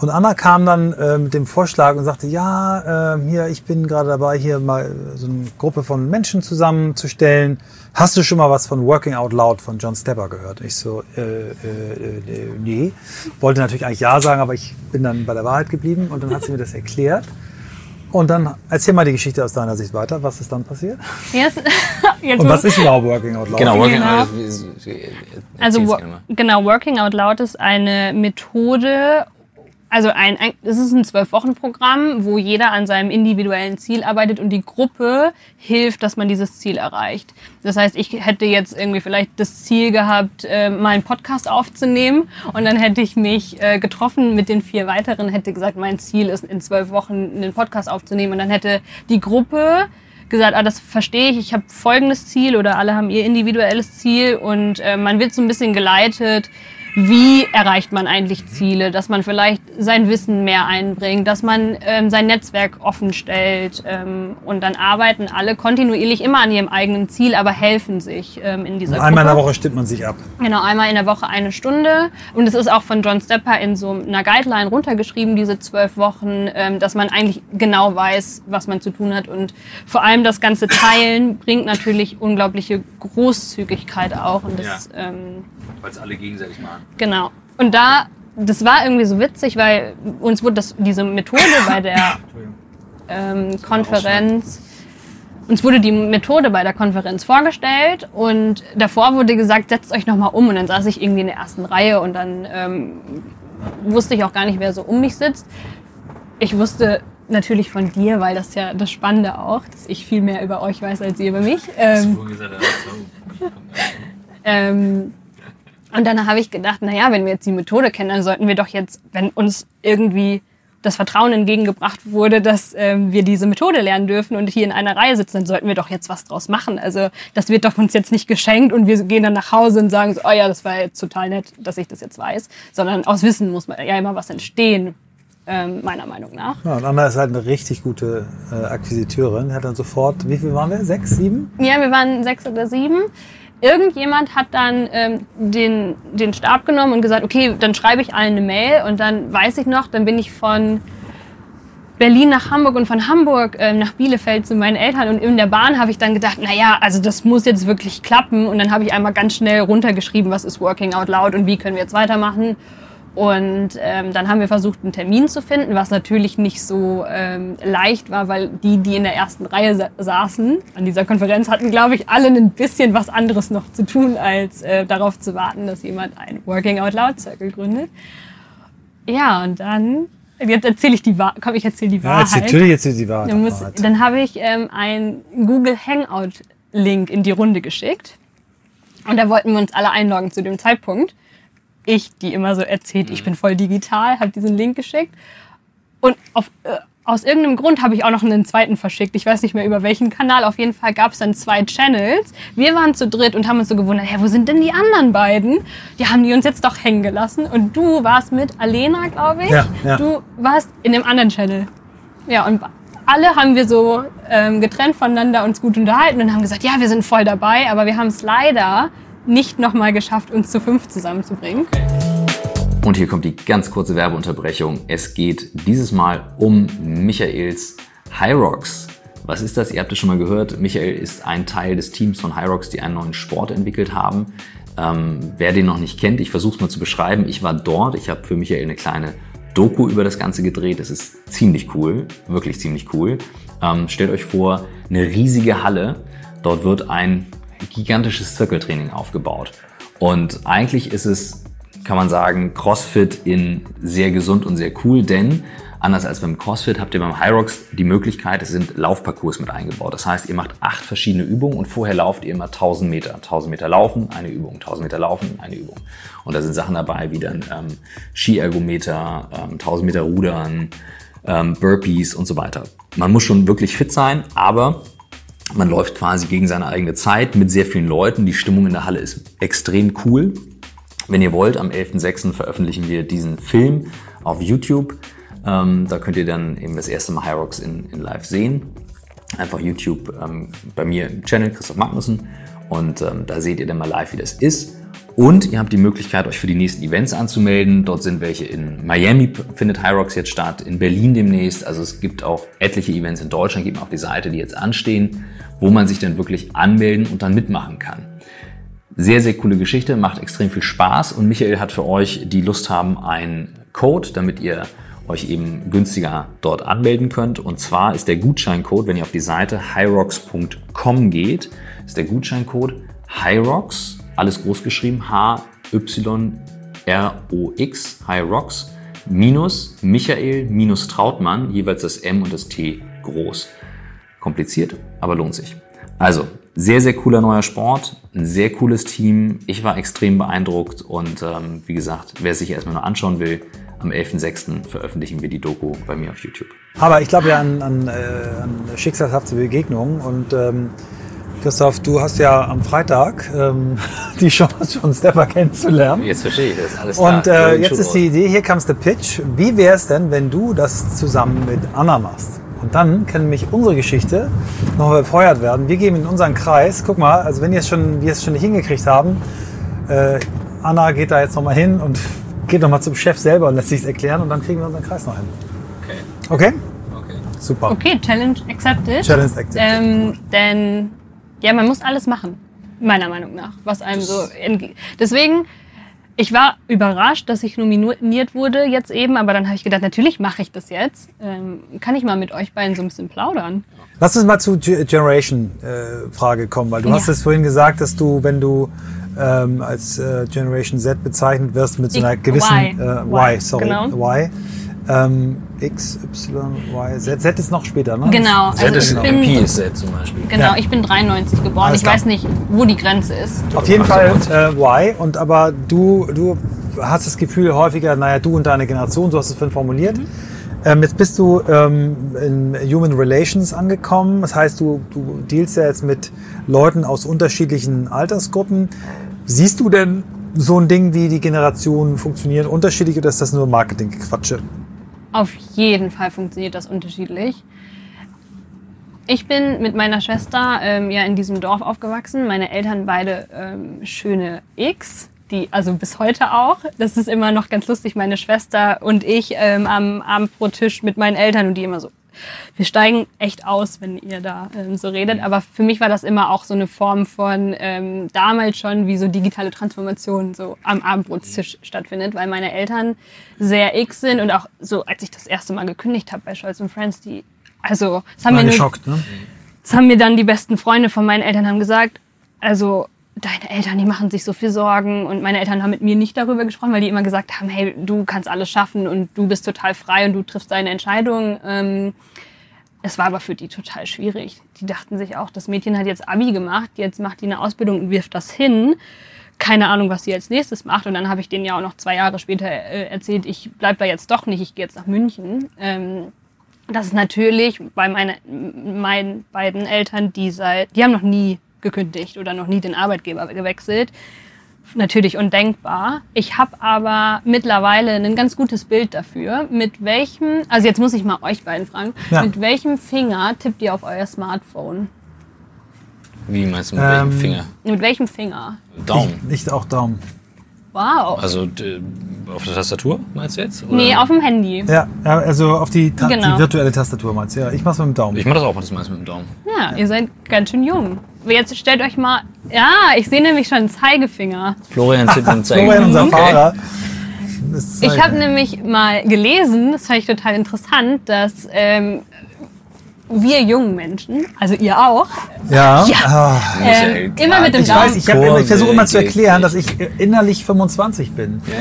Und Anna kam dann äh, mit dem Vorschlag und sagte, ja, äh, hier, ich bin gerade dabei, hier mal so eine Gruppe von Menschen zusammenzustellen. Hast du schon mal was von Working Out Loud von John Stepper gehört? Ich so, äh, äh, äh, nee. Wollte natürlich eigentlich ja sagen, aber ich bin dann bei der Wahrheit geblieben und dann hat sie mir das <laughs> erklärt. Und dann erzähl mal die Geschichte aus deiner Sicht weiter. Was ist dann passiert? Jetzt, <laughs> jetzt Und was ist überhaupt Working Out Loud? Genau, Working Genau. Out. Also Also, genau, Working Out Loud ist eine Methode, also ein, ein es ist ein Zwölf-Wochen-Programm, wo jeder an seinem individuellen Ziel arbeitet und die Gruppe hilft, dass man dieses Ziel erreicht. Das heißt, ich hätte jetzt irgendwie vielleicht das Ziel gehabt, äh, mal einen Podcast aufzunehmen und dann hätte ich mich äh, getroffen mit den vier weiteren, hätte gesagt, mein Ziel ist in zwölf Wochen einen Podcast aufzunehmen und dann hätte die Gruppe gesagt, ah, das verstehe ich, ich habe folgendes Ziel oder alle haben ihr individuelles Ziel und äh, man wird so ein bisschen geleitet, wie erreicht man eigentlich Ziele, dass man vielleicht sein Wissen mehr einbringt, dass man ähm, sein Netzwerk offen stellt ähm, und dann arbeiten alle kontinuierlich immer an ihrem eigenen Ziel, aber helfen sich ähm, in dieser Einmal in der Gruppe. Woche stimmt man sich ab. Genau, einmal in der Woche eine Stunde. Und es ist auch von John Stepper in so einer Guideline runtergeschrieben, diese zwölf Wochen, ähm, dass man eigentlich genau weiß, was man zu tun hat. Und vor allem das ganze Teilen bringt natürlich unglaubliche Großzügigkeit auch. Und das, ähm, Weil es alle gegenseitig machen. Genau. Und da, das war irgendwie so witzig, weil uns wurde das, diese Methode bei der <coughs> ähm, Konferenz, uns wurde die Methode bei der Konferenz vorgestellt und davor wurde gesagt, setzt euch nochmal um. Und dann saß ich irgendwie in der ersten Reihe und dann ähm, wusste ich auch gar nicht, wer so um mich sitzt. Ich wusste natürlich von dir, weil das ja das Spannende auch, dass ich viel mehr über euch weiß als ihr über mich. Ähm, <laughs> ähm, und dann habe ich gedacht, naja, wenn wir jetzt die Methode kennen, dann sollten wir doch jetzt, wenn uns irgendwie das Vertrauen entgegengebracht wurde, dass ähm, wir diese Methode lernen dürfen und hier in einer Reihe sitzen, dann sollten wir doch jetzt was draus machen. Also das wird doch uns jetzt nicht geschenkt und wir gehen dann nach Hause und sagen so, oh ja, das war jetzt total nett, dass ich das jetzt weiß, sondern aus Wissen muss man ja immer was entstehen, ähm, meiner Meinung nach. Ja, und Anna ist halt eine richtig gute äh, Akquisiteurin. Hat dann sofort, wie viel waren wir? Sechs, sieben? Ja, wir waren sechs oder sieben. Irgendjemand hat dann ähm, den, den Stab genommen und gesagt, okay, dann schreibe ich allen eine Mail und dann weiß ich noch, dann bin ich von Berlin nach Hamburg und von Hamburg äh, nach Bielefeld zu meinen Eltern und in der Bahn habe ich dann gedacht, naja, also das muss jetzt wirklich klappen und dann habe ich einmal ganz schnell runtergeschrieben, was ist Working Out Loud und wie können wir jetzt weitermachen. Und ähm, dann haben wir versucht, einen Termin zu finden, was natürlich nicht so ähm, leicht war, weil die, die in der ersten Reihe sa saßen an dieser Konferenz, hatten, glaube ich, alle ein bisschen was anderes noch zu tun, als äh, darauf zu warten, dass jemand ein Working Out Loud Circle gründet. Ja, und dann, jetzt erzähle ich die Wahrheit. Komm, ich erzähle die Ja, Wahrheit. jetzt, natürlich erzählt die Wahrheit. Dann, muss, dann habe ich ähm, einen Google Hangout Link in die Runde geschickt. Und da wollten wir uns alle einloggen zu dem Zeitpunkt. Ich, die immer so erzählt, ich bin voll digital, habe diesen Link geschickt. Und auf, äh, aus irgendeinem Grund habe ich auch noch einen zweiten verschickt. Ich weiß nicht mehr über welchen Kanal. Auf jeden Fall gab es dann zwei Channels. Wir waren zu dritt und haben uns so gewundert, hä, wo sind denn die anderen beiden? Die haben die uns jetzt doch hängen gelassen. Und du warst mit Alena, glaube ich. Ja, ja. Du warst in dem anderen Channel. Ja, und alle haben wir so ähm, getrennt voneinander uns gut unterhalten und haben gesagt, ja, wir sind voll dabei, aber wir haben es leider nicht nochmal geschafft, uns zu fünf zusammenzubringen. Und hier kommt die ganz kurze Werbeunterbrechung. Es geht dieses Mal um Michaels Hyrox. Was ist das? Ihr habt es schon mal gehört. Michael ist ein Teil des Teams von Hyrox, die einen neuen Sport entwickelt haben. Ähm, wer den noch nicht kennt, ich versuche es mal zu beschreiben. Ich war dort. Ich habe für Michael eine kleine Doku über das Ganze gedreht. Es ist ziemlich cool, wirklich ziemlich cool. Ähm, stellt euch vor, eine riesige Halle. Dort wird ein gigantisches Zirkeltraining aufgebaut. Und eigentlich ist es, kann man sagen, CrossFit in sehr gesund und sehr cool, denn anders als beim CrossFit habt ihr beim Hyrox die Möglichkeit, es sind Laufparcours mit eingebaut. Das heißt, ihr macht acht verschiedene Übungen und vorher lauft ihr immer 1000 Meter. 1000 Meter laufen, eine Übung. 1000 Meter laufen, eine Übung. Und da sind Sachen dabei wie dann ähm, Skiergometer, ähm, 1000 Meter Rudern, ähm, Burpees und so weiter. Man muss schon wirklich fit sein, aber man läuft quasi gegen seine eigene Zeit mit sehr vielen Leuten. Die Stimmung in der Halle ist extrem cool. Wenn ihr wollt, am 11.06. veröffentlichen wir diesen Film auf YouTube. Ähm, da könnt ihr dann eben das erste Mal Hyrox in, in live sehen. Einfach YouTube ähm, bei mir im Channel, Christoph Magnussen. Und ähm, da seht ihr dann mal live, wie das ist. Und ihr habt die Möglichkeit, euch für die nächsten Events anzumelden. Dort sind welche in Miami, findet Hyrox jetzt statt, in Berlin demnächst. Also es gibt auch etliche Events in Deutschland, geht mal auf die Seite, die jetzt anstehen, wo man sich dann wirklich anmelden und dann mitmachen kann. Sehr, sehr coole Geschichte, macht extrem viel Spaß und Michael hat für euch, die Lust haben, einen Code, damit ihr euch eben günstiger dort anmelden könnt. Und zwar ist der Gutscheincode, wenn ihr auf die Seite hyrox.com geht, ist der Gutscheincode hyrox, alles groß geschrieben, H-Y-R-O-X, hyrox, minus Michael minus Trautmann, jeweils das M und das T groß. Kompliziert, aber lohnt sich. Also, sehr, sehr cooler neuer Sport, ein sehr cooles Team. Ich war extrem beeindruckt und ähm, wie gesagt, wer sich erstmal nur anschauen will, am 11.06. veröffentlichen wir die Doku bei mir auf YouTube. Aber ich glaube ja an, an, äh, an schicksalhafte Begegnungen und ähm, Christoph, du hast ja am Freitag ähm, <laughs> die Chance, uns selber kennenzulernen. Jetzt verstehe ich das alles Und äh, jetzt ist die Idee, hier comes the pitch. Wie wäre es denn, wenn du das zusammen mit Anna machst? Und dann kann nämlich unsere Geschichte noch befeuert werden. Wir gehen in unseren Kreis. Guck mal, also wenn ihr es schon, wir es schon nicht hingekriegt haben, äh, Anna geht da jetzt nochmal hin und <laughs> geht nochmal zum Chef selber und lässt sich erklären und dann kriegen wir unseren Kreis noch hin. Okay. Okay? okay. Super. Okay, Challenge accepted. Challenge accepted. Ähm, denn ja, man muss alles machen, meiner Meinung nach, was einem so entge- Deswegen ich war überrascht, dass ich nominiert wurde jetzt eben, aber dann habe ich gedacht, natürlich mache ich das jetzt. Ähm, kann ich mal mit euch beiden so ein bisschen plaudern? Lass uns mal zu Ge- Generation-Frage kommen, weil du Ja. hast es vorhin gesagt, dass du, wenn du ähm, als äh, Generation Z bezeichnet wirst mit so einer Ich- gewissen Y. Äh, Y, sorry, genau. Y. Ähm, X, Y, Y, Z. Z ist noch später, ne? Genau, Z also ist ich MP bin, ist Z zum Beispiel. genau, Ja. ich bin 93 geboren. Alles ich klar. weiß nicht, wo die Grenze ist. Auf jeden Fall 98. äh, Y. Und aber du, du hast das Gefühl häufiger, naja, du und deine Generation, so hast du es vorhin formuliert. Ähm, jetzt bist du ähm, in Human Relations angekommen. Das heißt, du, du dealst ja jetzt mit Leuten aus unterschiedlichen Altersgruppen. Siehst du denn so ein Ding, wie die Generationen funktionieren, unterschiedlich oder ist das nur Marketingquatsche? Auf jeden Fall funktioniert das unterschiedlich. Ich bin mit meiner Schwester ähm, ja in diesem Dorf aufgewachsen. Meine Eltern beide ähm, schöne X, die also bis heute auch. Das ist immer noch ganz lustig. Meine Schwester und ich ähm, am Abendbrottisch mit meinen Eltern und die immer so. Wir steigen echt aus, wenn ihr da ähm, so redet. Aber für mich war das immer auch so eine Form von ähm, damals schon, wie so digitale Transformation so am Abendbrotstisch stattfindet, weil meine Eltern sehr X sind und auch so, als ich das erste Mal gekündigt habe bei Scholz und Friends, die also das haben War mir nur, geschockt, ne? das haben mir dann die besten Freunde von meinen Eltern haben gesagt, also deine Eltern, die machen sich so viel Sorgen und meine Eltern haben mit mir nicht darüber gesprochen, weil die immer gesagt haben, hey, du kannst alles schaffen und du bist total frei und du triffst deine Entscheidungen. Ähm, es war aber für die total schwierig. Die dachten sich auch, das Mädchen hat jetzt Abi gemacht, jetzt macht die eine Ausbildung und wirft das hin. Keine Ahnung, was sie als nächstes macht. Und dann habe ich denen ja auch noch zwei Jahre später äh, erzählt, ich bleib da jetzt doch nicht, ich gehe jetzt nach München. Ähm, das ist natürlich bei meine, meinen beiden Eltern, die seit, die haben noch nie gekündigt oder noch nie den Arbeitgeber gewechselt. Natürlich undenkbar. Ich habe aber mittlerweile ein ganz gutes Bild dafür, mit welchem, also jetzt muss ich mal euch beiden fragen, Ja. mit welchem Finger tippt ihr auf euer Smartphone? Wie meinst du mit Ähm, welchem Finger? Mit welchem Finger? Daumen. Ich, ich auch Daumen. Wow. Also auf der Tastatur meinst du jetzt? Oder? nee, auf dem Handy. Ja, ja, also auf die, Ta Genau. die virtuelle Tastatur meinst du? Ja, ich mach's mit dem Daumen. Ich mache das auch das meiste mit dem Daumen. Ja, ihr seid ganz schön jung. Jetzt stellt euch mal, ja, ich sehe nämlich schon einen Zeigefinger. Florian tippt und zeigt. Florian, unser Okay. Fahrer. Das Ich habe nämlich mal gelesen, das fand ich total interessant, dass ähm, wir jungen Menschen, also ihr auch, Ja. Ja. Ah. Ähm, immer mit dem Ich Daumen. weiß, ich, immer- ich versuche immer zu erklären, dass ich äh, innerlich 25 bin. Ja, ja.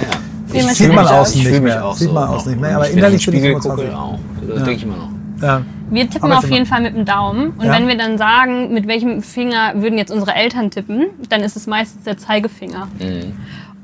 Ich nicht fühle mich mehr. auch Sieht man außen nicht mehr. Aber ich den innerlich bin ich Spiegel 25. gucke auch. Das denke ich immer noch. Wir tippen auf jeden Fall mit dem Daumen. Und Ja. wenn wir dann sagen, mit welchem Finger würden jetzt unsere Eltern tippen, dann ist es meistens der Zeigefinger. Mhm.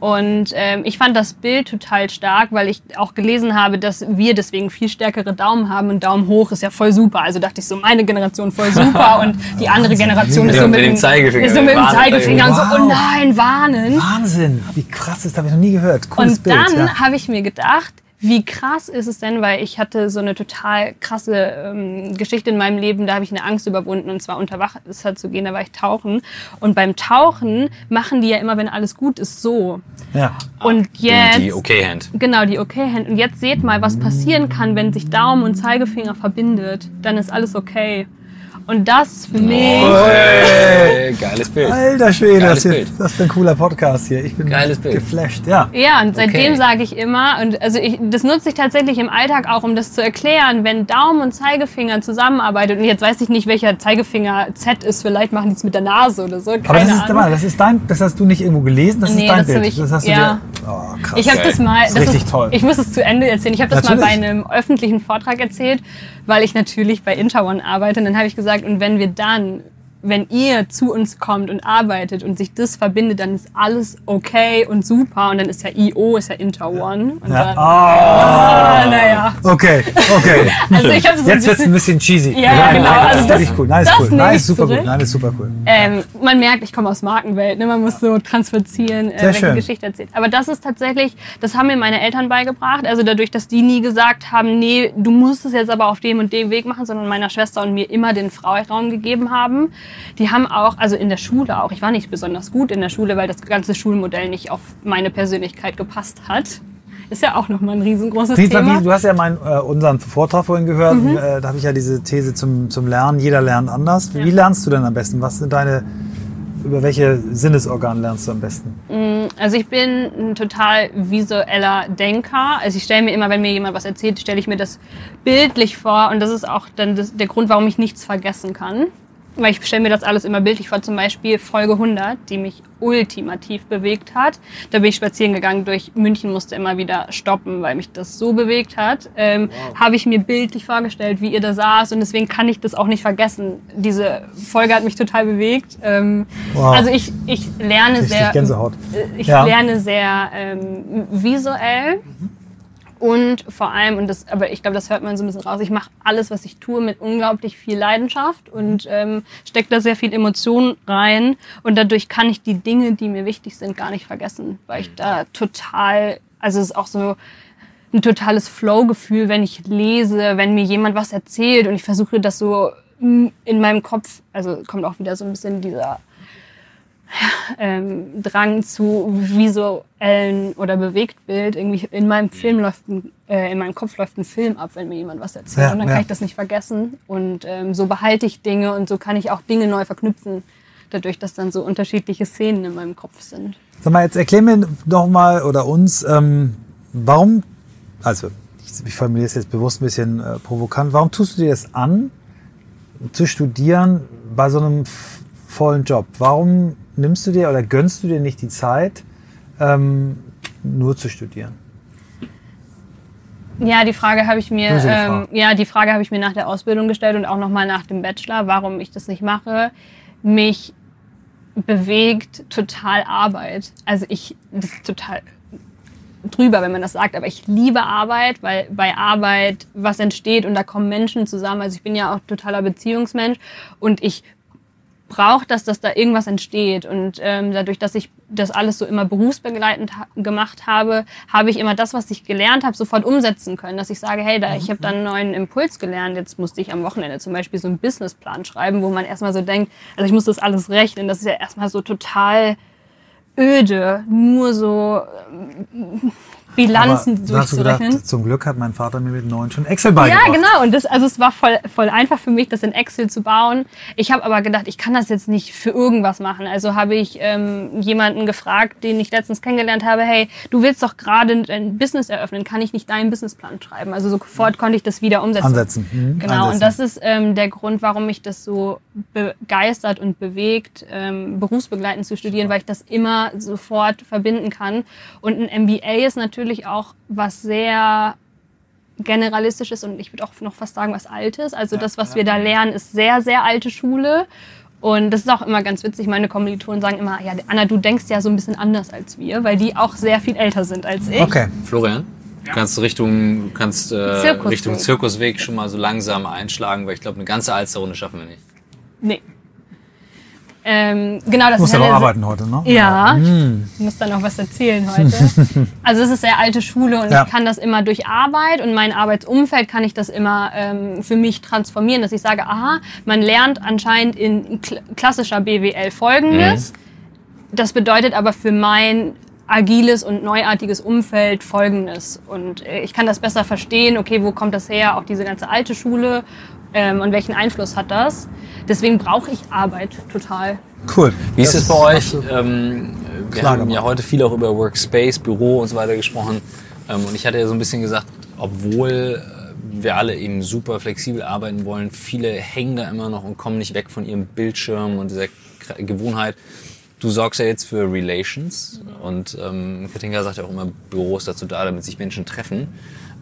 Und ähm, ich fand das Bild total stark, weil ich auch gelesen habe, dass wir deswegen viel stärkere Daumen haben und Daumen hoch ist ja voll super. Also dachte ich so, meine Generation voll super <laughs> und die andere Generation ist so mit dem Zeigefinger, ist so mit dem. Zeigefinger und so, Wow. oh nein, warnen. Wahnsinn. Wie krass ist, das habe ich noch nie gehört. Cooles Und Bild. dann ja. habe ich mir gedacht, wie krass ist es denn, weil ich hatte so eine total krasse ähm, Geschichte in meinem Leben, da habe ich eine Angst überwunden und zwar unter Wasser zu gehen, da war ich tauchen. Und beim Tauchen machen die ja immer, wenn alles gut ist, so. ja. Und jetzt... Die Okay-Hand. Genau, die Okay-Hand. Und jetzt seht mal, was passieren kann, wenn sich Daumen und Zeigefinger verbindet. Dann ist alles okay. Und das für mich... Hey, geiles Bild. Alter Schwede, Geiles das, ist, Bild. das ist ein cooler Podcast hier. Ich bin Geiles Bild. geflasht. Ja. Ja, und seitdem Okay. sage ich immer, und also ich, das nutze ich tatsächlich im Alltag auch, um das zu erklären, wenn Daumen und Zeigefinger zusammenarbeitet, und jetzt weiß ich nicht, welcher Zeigefinger Z ist, vielleicht machen die es mit der Nase oder so, keine Aber das ist, Ahnung. warte, das ist dein, das hast du nicht irgendwo gelesen, das Nee, ist dein das Bild. hab ich- das hast du ja. dir. Oh, krass. Ich habe das mal, Das ist das richtig toll. ich muss es zu Ende erzählen. Ich habe das mal bei Natürlich. einem öffentlichen Vortrag erzählt, weil ich natürlich bei Interone arbeite. Und dann habe ich gesagt, und wenn wir dann, wenn ihr zu uns kommt und arbeitet und sich das verbindet, dann ist alles okay und super. Und dann ist ja IO, ist ja Interone. Ja. dann, Ah, ah, naja. okay, okay. <laughs> Also ich Jetzt wird es ein bisschen cheesy. Ja, ja, genau. Nein, Also das, das- ist cool. Nein, ist das cool. Nein, ist super cool. Nein, ist super cool. Ähm, man merkt, ich komme aus Markenwelt. Ne? Man muss so transverzieren, äh, welche. Geschichte erzählt. Aber das ist tatsächlich, das haben mir meine Eltern beigebracht. Also dadurch, dass die nie gesagt haben, nee, du musst es jetzt aber auf dem und dem Weg machen, sondern meiner Schwester und mir immer den Freiraum gegeben haben. Die haben auch, also in der Schule auch, ich war nicht besonders gut in der Schule, weil das ganze Schulmodell nicht auf meine Persönlichkeit gepasst hat. Ist ja auch nochmal ein riesengroßes Thema. Mhm. wie, du hast ja meinen, äh, unseren Vortrag vorhin gehört. Äh, da habe ich ja diese These zum, zum Lernen. Jeder lernt anders. Wie Ja. lernst du denn am besten? Was sind deine über welche Sinnesorgane lernst du am besten? Also ich bin ein total visueller Denker. Also ich stelle mir immer, wenn mir jemand was erzählt, stelle ich mir das bildlich vor und das ist auch dann das, der Grund, warum ich nichts vergessen kann. Weil ich stelle mir das alles immer bildlich vor, zum Beispiel Folge 100, die mich ultimativ bewegt hat. Da bin ich spazieren gegangen durch München, musste immer wieder stoppen, weil mich das so bewegt hat. Ähm, Habe ich mir bildlich vorgestellt, wie ihr da saß und deswegen kann ich das auch nicht vergessen. Diese Folge hat mich total bewegt. Ähm, Wow. Also ich, ich lerne Richtig sehr, Gänsehaut. äh, ich Ja. lerne sehr ähm, visuell und vor allem, und das, aber ich glaube, das hört man so ein bisschen raus, ich mache alles, was ich tue, mit unglaublich viel Leidenschaft und ähm, stecke da sehr viel Emotion rein. Und dadurch kann ich die Dinge, die mir wichtig sind, gar nicht vergessen, weil ich da total, also es ist auch so ein totales Flow-Gefühl, wenn ich lese, wenn mir jemand was erzählt und ich versuche das so in meinem Kopf, also kommt auch wieder so ein bisschen dieser <laughs> ähm, Drang zu visuellen oder Bewegtbild. Irgendwie in meinem Film läuft ein, äh, in meinem Kopf läuft ein Film ab, wenn mir jemand was erzählt. Ja, und dann ja. kann ich das nicht vergessen. Und ähm, so behalte ich Dinge und so kann ich auch Dinge neu verknüpfen, dadurch, dass dann so unterschiedliche Szenen in meinem Kopf sind. Sag mal, jetzt erklär mir doch mal oder uns, ähm, warum, also ich, ich formuliere es jetzt bewusst ein bisschen äh, provokant, warum tust du dir das an, zu studieren bei so einem vollen Job? Warum nimmst du dir oder gönnst du dir nicht die Zeit, ähm, nur zu studieren? Ja, die Frage habe ich mir, ähm, ja, die Frage habe ich mir nach der Ausbildung gestellt und auch nochmal nach dem Bachelor, warum ich das nicht mache. Mich bewegt total Arbeit. Also ich, das ist total drüber, wenn man das sagt, aber ich liebe Arbeit, weil bei Arbeit was entsteht und da kommen Menschen zusammen. Also ich bin ja auch totaler Beziehungsmensch und ich brauche das, dass da irgendwas entsteht. Und ähm, dadurch, dass ich das alles so immer berufsbegleitend ha gemacht habe, habe ich immer das, was ich gelernt habe, sofort umsetzen können. Dass ich sage, hey, da, ich habe da einen neuen Impuls gelernt. Jetzt musste ich am Wochenende zum Beispiel so einen Businessplan schreiben, wo man erstmal so denkt, also ich muss das alles rechnen. Das ist ja erstmal so total öde, nur so ähm, Bilanzen Aber da hast du gedacht, durchzurechnen. zum Glück hat mein Vater mir mit neun schon Excel beigebracht. Ja, genau. Und das, also es war voll, voll einfach für mich, das in Excel zu bauen. Ich habe aber gedacht, ich kann das jetzt nicht für irgendwas machen. Also habe ich ähm, jemanden gefragt, den ich letztens kennengelernt habe, hey, du willst doch gerade ein Business eröffnen, kann ich nicht deinen Businessplan schreiben? Also sofort konnte ich das wieder umsetzen. Ansetzen. Mhm, Genau, einsetzen. und das ist ähm, der Grund, warum mich das so begeistert und bewegt, ähm, berufsbegleitend zu studieren, weil ich das immer sofort verbinden kann. Und ein MBA ist natürlich auch was sehr generalistisches und ich würde auch noch fast sagen, was Altes. Also das, was wir da lernen, ist sehr, sehr alte Schule. Und das ist auch immer ganz witzig. Meine Kommilitonen sagen immer, ja, Anna, du denkst ja so ein bisschen anders als wir, weil die auch sehr viel älter sind als ich. Okay. Florian, du kannst Richtung, kannst, äh, Zirkusweg. Richtung Zirkusweg schon mal so langsam einschlagen, weil ich glaube, eine ganze Alsterrunde schaffen wir nicht. Nee. Ähm, genau, das Du musst ist ja noch arbeiten heute, ne? Ja, ich muss da noch was erzählen heute. <laughs> also es ist sehr alte Schule und Ja. ich kann das immer durch Arbeit und mein Arbeitsumfeld kann ich das immer ähm, für mich transformieren, dass ich sage, aha, man lernt anscheinend in kl klassischer BWL Folgendes. Das bedeutet aber für mein agiles und neuartiges Umfeld Folgendes. Und äh, ich kann das besser verstehen, okay, wo kommt das her, auch diese ganze alte Schule ähm, und welchen Einfluss hat das. Deswegen brauche ich Arbeit total. Cool. Wie ist Das es bei euch? Ähm, wir haben gemacht. ja heute viel auch über Workspace, Büro und so weiter gesprochen. Ähm, und ich hatte ja so ein bisschen gesagt, obwohl äh, wir alle eben super flexibel arbeiten wollen, viele hängen da immer noch und kommen nicht weg von ihrem Bildschirm und dieser Gewohnheit. Du sorgst ja jetzt für Relations und ähm, Katinka sagt ja auch immer, Büro ist dazu da, damit sich Menschen treffen.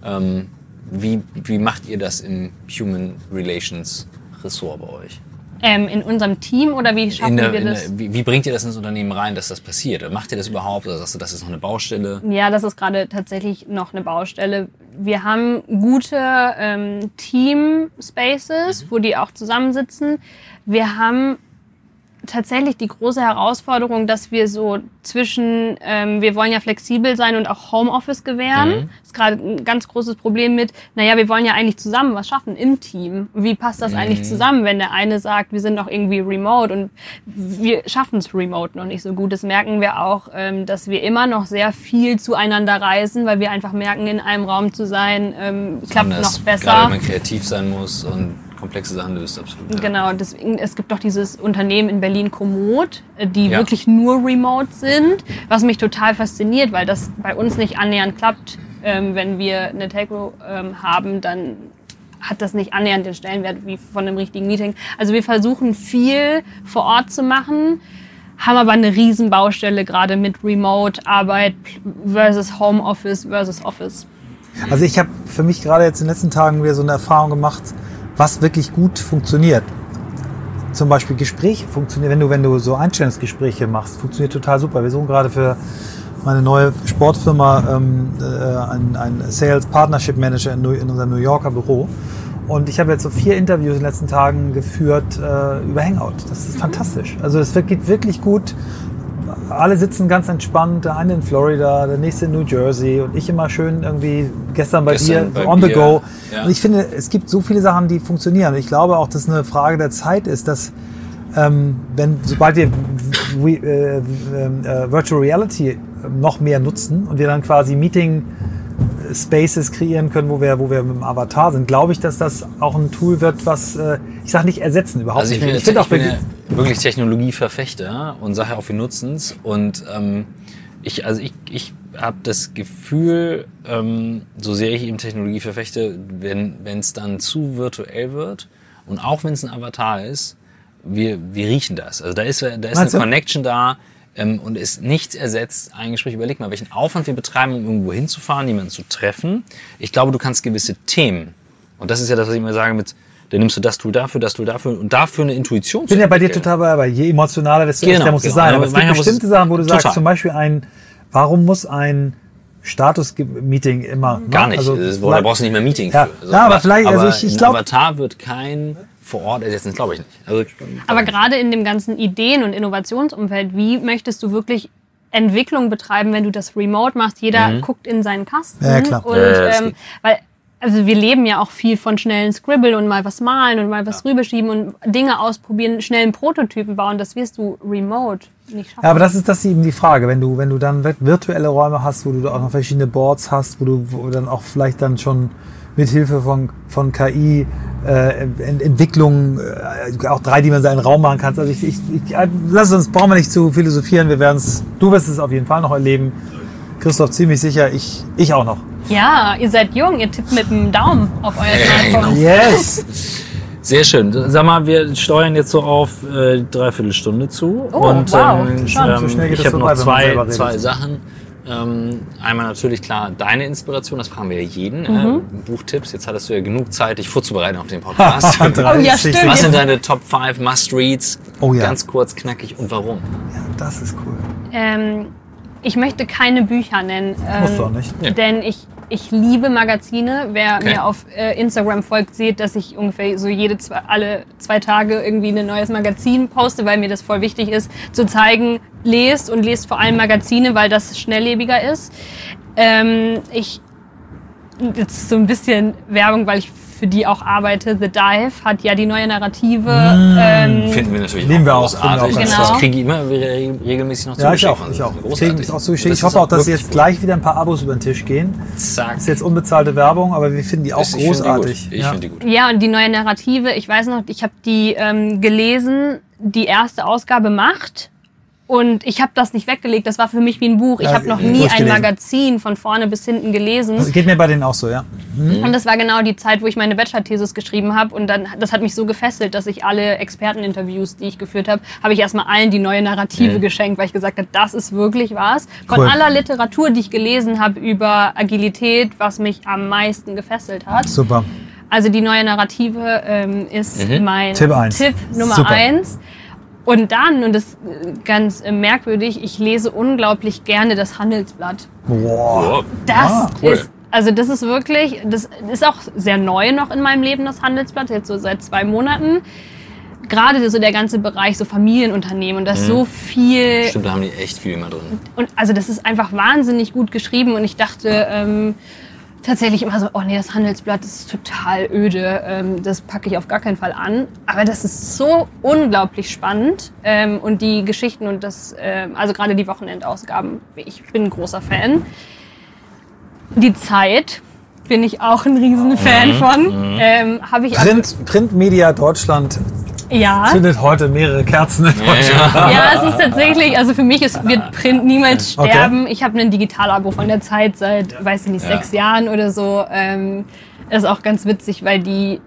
Ähm, wie, wie macht ihr das im Human Relations Ressort bei euch? Ähm, in unserem Team oder wie schaffen der, wir das? der, wie, wie bringt ihr das ins Unternehmen rein, dass das passiert? Macht ihr das überhaupt oder sagst du, das ist noch eine Baustelle? Ja, das ist gerade tatsächlich noch eine Baustelle. Wir haben gute ähm, Team-Spaces, wo die auch zusammensitzen. Wir haben tatsächlich die große Herausforderung, dass wir so zwischen, ähm, wir wollen ja flexibel sein und auch Homeoffice gewähren. Mhm. Ist gerade ein ganz großes Problem mit, naja, wir wollen ja eigentlich zusammen was schaffen im Team. Wie passt das eigentlich zusammen, wenn der eine sagt, wir sind noch irgendwie remote und wir schaffen es remote noch nicht so gut. Das merken wir auch, ähm, dass wir immer noch sehr viel zueinander reisen, weil wir einfach merken, in einem Raum zu sein, ähm, klappt noch besser. Gerade wenn man kreativ sein muss und komplexe Sachen löst, absolut. Ja. Genau, deswegen, es gibt doch dieses Unternehmen in Berlin Komoot, äh, die Ja. wirklich nur remote sind, was mich total fasziniert, weil das bei uns nicht annähernd klappt. Ähm, wenn wir eine Telco ähm, haben, dann hat das nicht annähernd den Stellenwert wie von einem richtigen Meeting. Also wir versuchen viel vor Ort zu machen, haben aber eine riesen Baustelle gerade mit Remote-Arbeit versus Homeoffice versus Office. Also ich habe für mich gerade jetzt in den letzten Tagen wieder so eine Erfahrung gemacht, was wirklich gut funktioniert. Zum Beispiel Gespräche funktionieren, wenn du, wenn du so Einstellungsgespräche machst, funktioniert total super. Wir suchen gerade für meine neue Sportfirma ähm, äh, einen, Sales Partnership Manager in, in unserem New Yorker Büro. Und ich habe jetzt so vier Interviews in den letzten Tagen geführt äh, über Hangout. Das ist fantastisch. Also es geht wirklich gut. Alle sitzen ganz entspannt, der eine in Florida, der nächste in New Jersey und ich immer schön irgendwie gestern bei Gestern dir, bei on the mir, go. ja. Und ich finde, es gibt so viele Sachen, die funktionieren. Ich glaube auch, dass es eine Frage der Zeit ist, dass ähm, wenn sobald wir we, äh, äh, Virtual Reality noch mehr nutzen und wir dann quasi Meeting Spaces kreieren können, wo wir, wo wir mit dem Avatar sind, glaube ich, dass das auch ein Tool wird, was äh, ich sage nicht ersetzen überhaupt Also ich nicht. bin, ich finde auch bin wirklich Technologieverfechter und sage auch, wir nutzen es. Und ähm, ich, also ich, ich habe das Gefühl, ähm, so sehr ich eben Technologie verfechte, wenn es dann zu virtuell wird und auch wenn es ein Avatar ist, wir, wir riechen das. Also da ist, da ist eine du? Connection da ähm, und ist nichts ersetzt. Ein Gespräch, überleg mal, welchen Aufwand wir betreiben, um irgendwo hinzufahren, jemanden zu treffen. Ich glaube, du kannst gewisse Themen, und das ist ja das, was ich immer sage mit, dann nimmst du das Tool dafür, das Tool dafür und dafür eine Intuition Ich bin ja bei dir total bei, bei je emotionaler, desto Genau, echter muss es genau. sein. Aber Aber es gibt bestimmte es- Sachen, wo du sagst, Total. zum Beispiel ein, warum muss ein Status-Meeting immer? ne? Gar nicht. Also, da brauchst du nicht mehr Meeting Ja. für. Ja, aber vielleicht- also aber ich- ich ein glaub- Avatar wird kein vor Ort ersetzen, glaube ich nicht. Also, Aber gerade in dem ganzen Ideen- und Innovationsumfeld, wie möchtest du wirklich Entwicklung betreiben, wenn du das remote machst? Jeder guckt in seinen Kasten. Ja, klar. Und, Mhm. Ja, ähm, weil, also wir leben ja auch viel von schnellen Scribble und mal was malen und mal was rüberschieben und Dinge ausprobieren, schnellen Prototypen bauen. Das wirst du remote nicht schaffen. Ja, aber das ist das ist eben die Frage. Wenn du, wenn du dann virtuelle Räume hast, wo du auch noch verschiedene Boards hast, wo du wo dann auch vielleicht dann schon mit Hilfe von, von KI äh, Ent Entwicklung äh, auch dreidimensionalen Raum machen kannst. Also ich, ich, ich äh, lass uns, brauchen wir nicht zu philosophieren. Wir werden es, du wirst es auf jeden Fall noch erleben. Christoph ziemlich sicher, ich, ich auch noch. ja, ihr seid jung, ihr tippt mit dem Daumen auf euer Smartphone. Yes! sehr schön. Sag mal, wir steuern jetzt so auf äh, dreiviertel Stunde zu. Oh, und wow. ähm, Schon, so schnell geht ich habe noch zwei, zwei Sachen. Ähm, einmal natürlich klar deine Inspiration, das fragen wir ja jeden. Mhm. Äh, Buchtipps, jetzt hattest du ja genug Zeit, dich vorzubereiten auf den <laughs> Podcast. Oh ja, stimmt. Was sind deine Top 5 Must-Reads? Oh ja. Ganz kurz, knackig und warum? Ja, das ist cool. Ähm, ich möchte keine Bücher nennen. Ähm, Musst du auch nicht. Ja. Denn ich, ich liebe Magazine. Wer Okay. mir auf äh, Instagram folgt, sieht, dass ich ungefähr so jede zwei, alle zwei Tage irgendwie ein neues Magazin poste, weil mir das voll wichtig ist, zu zeigen, lest und lest vor allem Magazine, weil das schnelllebiger ist. Ähm, ich jetzt ist so ein bisschen Werbung, weil ich für die auch arbeite. The Dive hat ja die neue Narrative. ähm, Finden wir natürlich Lieben wir auch, großartig. auch Das ganz kriege ich immer regelmäßig noch Ja, ich zugeschickt. auch. Ich auch. Großartig. Kriegen es auch zugeschickt. Das Ich hoffe auch, dass jetzt gleich wieder ein paar Abos über den Tisch gehen. Zack. Das ist jetzt unbezahlte Werbung, aber wir finden die auch Ich die großartig. gut. Ich ja. finde die gut. Ja, und die neue Narrative, ich weiß noch, ich habe die ähm, gelesen, die erste Ausgabe macht. Und ich habe das nicht weggelegt. Das war für mich wie ein Buch. Ich habe noch nie ein. Magazin von vorne bis hinten gelesen. Das geht mir bei denen auch so, ja. Und das war genau die Zeit, wo ich meine Bachelor-Thesis geschrieben habe. Und dann, das hat mich so gefesselt, dass ich alle Experteninterviews, die ich geführt habe, habe ich erstmal allen die neue Narrative Mhm. geschenkt, weil ich gesagt habe, das ist wirklich was. Von Cool. aller Literatur, die ich gelesen habe über Agilität, was mich am meisten gefesselt hat. Super. Also die neue Narrative ähm, ist Mhm. mein Tipp. Tipp Nummer Super. eins. Und dann, und das ist ganz äh, merkwürdig, ich lese unglaublich gerne das Handelsblatt. Boah. Das Ah, cool. ist, also das ist wirklich, das ist auch sehr neu noch in meinem Leben, das Handelsblatt, jetzt so seit zwei Monaten. Gerade so der ganze Bereich so Familienunternehmen und da ist so viel Stimmt, da haben die echt viel immer drin. und also das ist einfach wahnsinnig gut geschrieben und ich dachte ähm, tatsächlich immer so, oh nee, das Handelsblatt ist total öde, ähm, das packe ich auf gar keinen Fall an. Aber das ist so unglaublich spannend ähm, und die Geschichten und das, ähm, also gerade die Wochenendausgaben, ich bin ein großer Fan. Die Zeit bin ich auch ein Riesenfan von. Ähm, Habe ich Print, Printmedia Deutschland ja. zündet heute mehrere Kerzen in Deutschland. Ja, es ist tatsächlich, also für mich ist, wird Print niemals Okay. sterben. Ich habe ein Digitalabo von der Zeit seit, weiß ich nicht, sechs Jahren oder so. Ähm, das ist auch ganz witzig, weil die,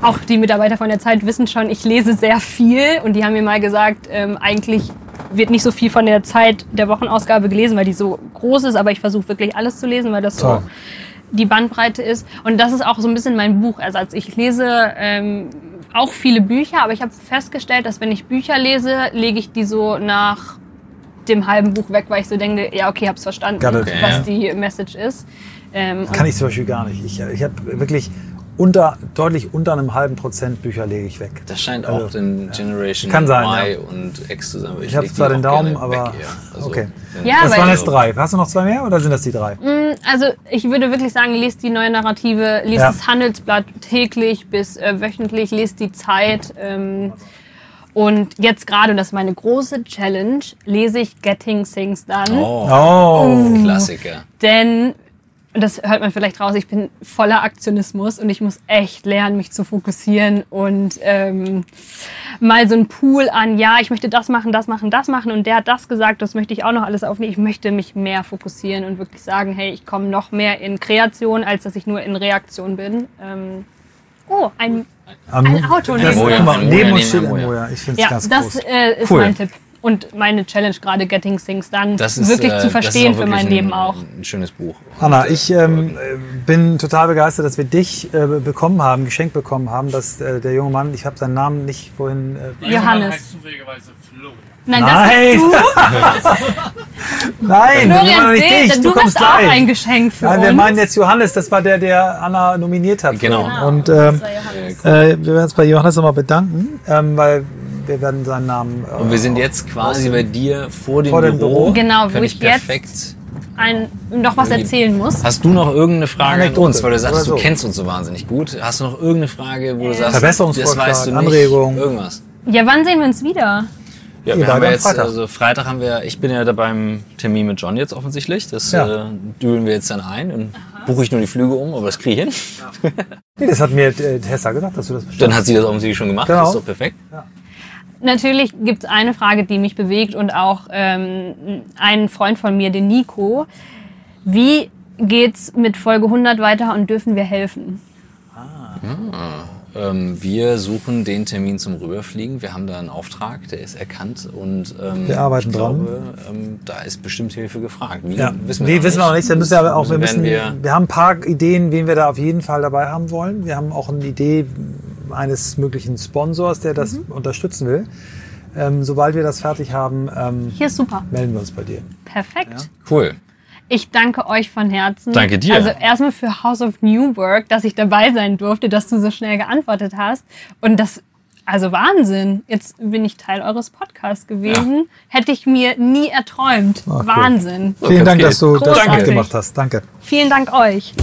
auch die Mitarbeiter von der Zeit wissen schon, ich lese sehr viel und die haben mir mal gesagt, ähm, eigentlich wird nicht so viel von der Zeit der Wochenausgabe gelesen, weil die so groß ist, aber ich versuche wirklich alles zu lesen, weil das Toll. so die Bandbreite ist. Und das ist auch so ein bisschen mein Buchersatz. Ich lese ähm, auch viele Bücher, aber ich habe festgestellt, dass wenn ich Bücher lese, lege ich die so nach dem halben Buch weg, weil ich so denke, ja, okay, hab's verstanden, it. was die Message ist. Ähm, Kann ich zum Beispiel gar nicht. Ich, ich habe wirklich unter, deutlich unter einem halben Prozent Bücher lege ich weg. Das scheint Also, auch den Generation Kann sein, Y ja. und X zu sein. aber Ich habe zwar den Daumen, aber. Also, okay. Ja, Das waren jetzt drei. Hast du noch zwei mehr oder sind das die drei? Also ich würde wirklich sagen, lest die neue Narrative, lest Ja. das Handelsblatt täglich bis äh, wöchentlich, lest die Zeit. Ähm, und jetzt gerade, und das ist meine große Challenge, lese ich Getting Things Done. Oh, Oh. Klassiker. Denn, das hört man vielleicht raus, ich bin voller Aktionismus und ich muss echt lernen, mich zu fokussieren und ähm, mal so ein Pool an, ja, ich möchte das machen, das machen, das machen und der hat das gesagt, das möchte ich auch noch alles aufnehmen. Ich möchte mich mehr fokussieren und wirklich sagen, hey, ich komme noch mehr in Kreation, als dass ich nur in Reaktion bin. Ähm, oh, ein, ein Auto Das, neben mal, ein neben uns steht neben ein ein Moja. Ich finde es ja, ganz das groß. äh, ist Cool. mein Tipp. Und meine Challenge gerade, Getting Things Done, Das ist, wirklich äh, zu das ist verstehen auch für mein ein, Leben auch. Ein schönes Buch. Anna, ich ähm, bin total begeistert, dass wir dich äh, bekommen haben, geschenkt bekommen haben, dass äh, der junge Mann, ich habe seinen Namen nicht vorhin. Äh, Johannes. zufälligerweise Flo. Nein, Nein. das bist du. <laughs> nein, wir Florian meinen nicht dich, du, du kommst hast auch gleich. ein Geschenk für Nein, wir uns. meinen jetzt Johannes, das war der, der Anna nominiert hat. Genau. Und ähm, Das war Johannes. äh, wir werden uns bei Johannes nochmal bedanken, ähm, weil wir werden seinen Namen. Äh, Und wir sind jetzt quasi bei dir vor dem Vor dem Büro. Büro. Genau, wo ich jetzt- perfekt. Ein, noch was erzählen muss. Hast du noch irgendeine Frage an Anekdote uns? Weil du sagst, so. du kennst uns so wahnsinnig gut. Hast du noch irgendeine Frage, wo du sagst, Verbesserungsvorschlag, das weißt du nicht? Anregung? Irgendwas. Ja, wann sehen wir uns wieder? Ja, wir haben ja jetzt, Freitag. also Freitag haben wir, ich bin ja da beim Termin mit John jetzt offensichtlich. Das Ja. äh, dübeln wir jetzt dann ein und buche ich nur die Flüge um, aber das kriege ich hin. nee, das hat mir äh, Tessa gesagt, dass du das bestimmt. Dann hat sie das offensichtlich schon gemacht. Genau. Das ist doch perfekt. Natürlich gibt es eine Frage, die mich bewegt und auch ähm, einen Freund von mir, den Nico. Wie geht's mit Folge 100 weiter und dürfen wir helfen? Ähm, wir suchen den Termin zum Rüberfliegen. Wir haben da einen Auftrag, der ist erkannt und ähm, Wir arbeiten ich dran. glaube, ähm, da ist bestimmt Hilfe gefragt. Wie, Ja, wissen nee, noch wissen wir noch nicht. Da müssen wir aber auch, wir, Müssen- müssen, werden wir, wir, haben ein paar Ideen, wen wir da auf jeden Fall dabei haben wollen. Wir haben auch eine Idee eines möglichen Sponsors, der das unterstützen will. Ähm, sobald wir das fertig haben, ähm, Hier ist super. melden wir uns bei dir. Perfekt. cool. Ich danke euch von Herzen. Danke dir. Also erstmal für House of New Work, dass ich dabei sein durfte, dass du so schnell geantwortet hast. Und das, also Wahnsinn. Jetzt bin ich Teil eures Podcasts gewesen. Hätte ich mir nie erträumt. cool. Wahnsinn. Vielen Dank, geht. dass du das Großartig. mitgemacht hast. Danke. Vielen Dank euch.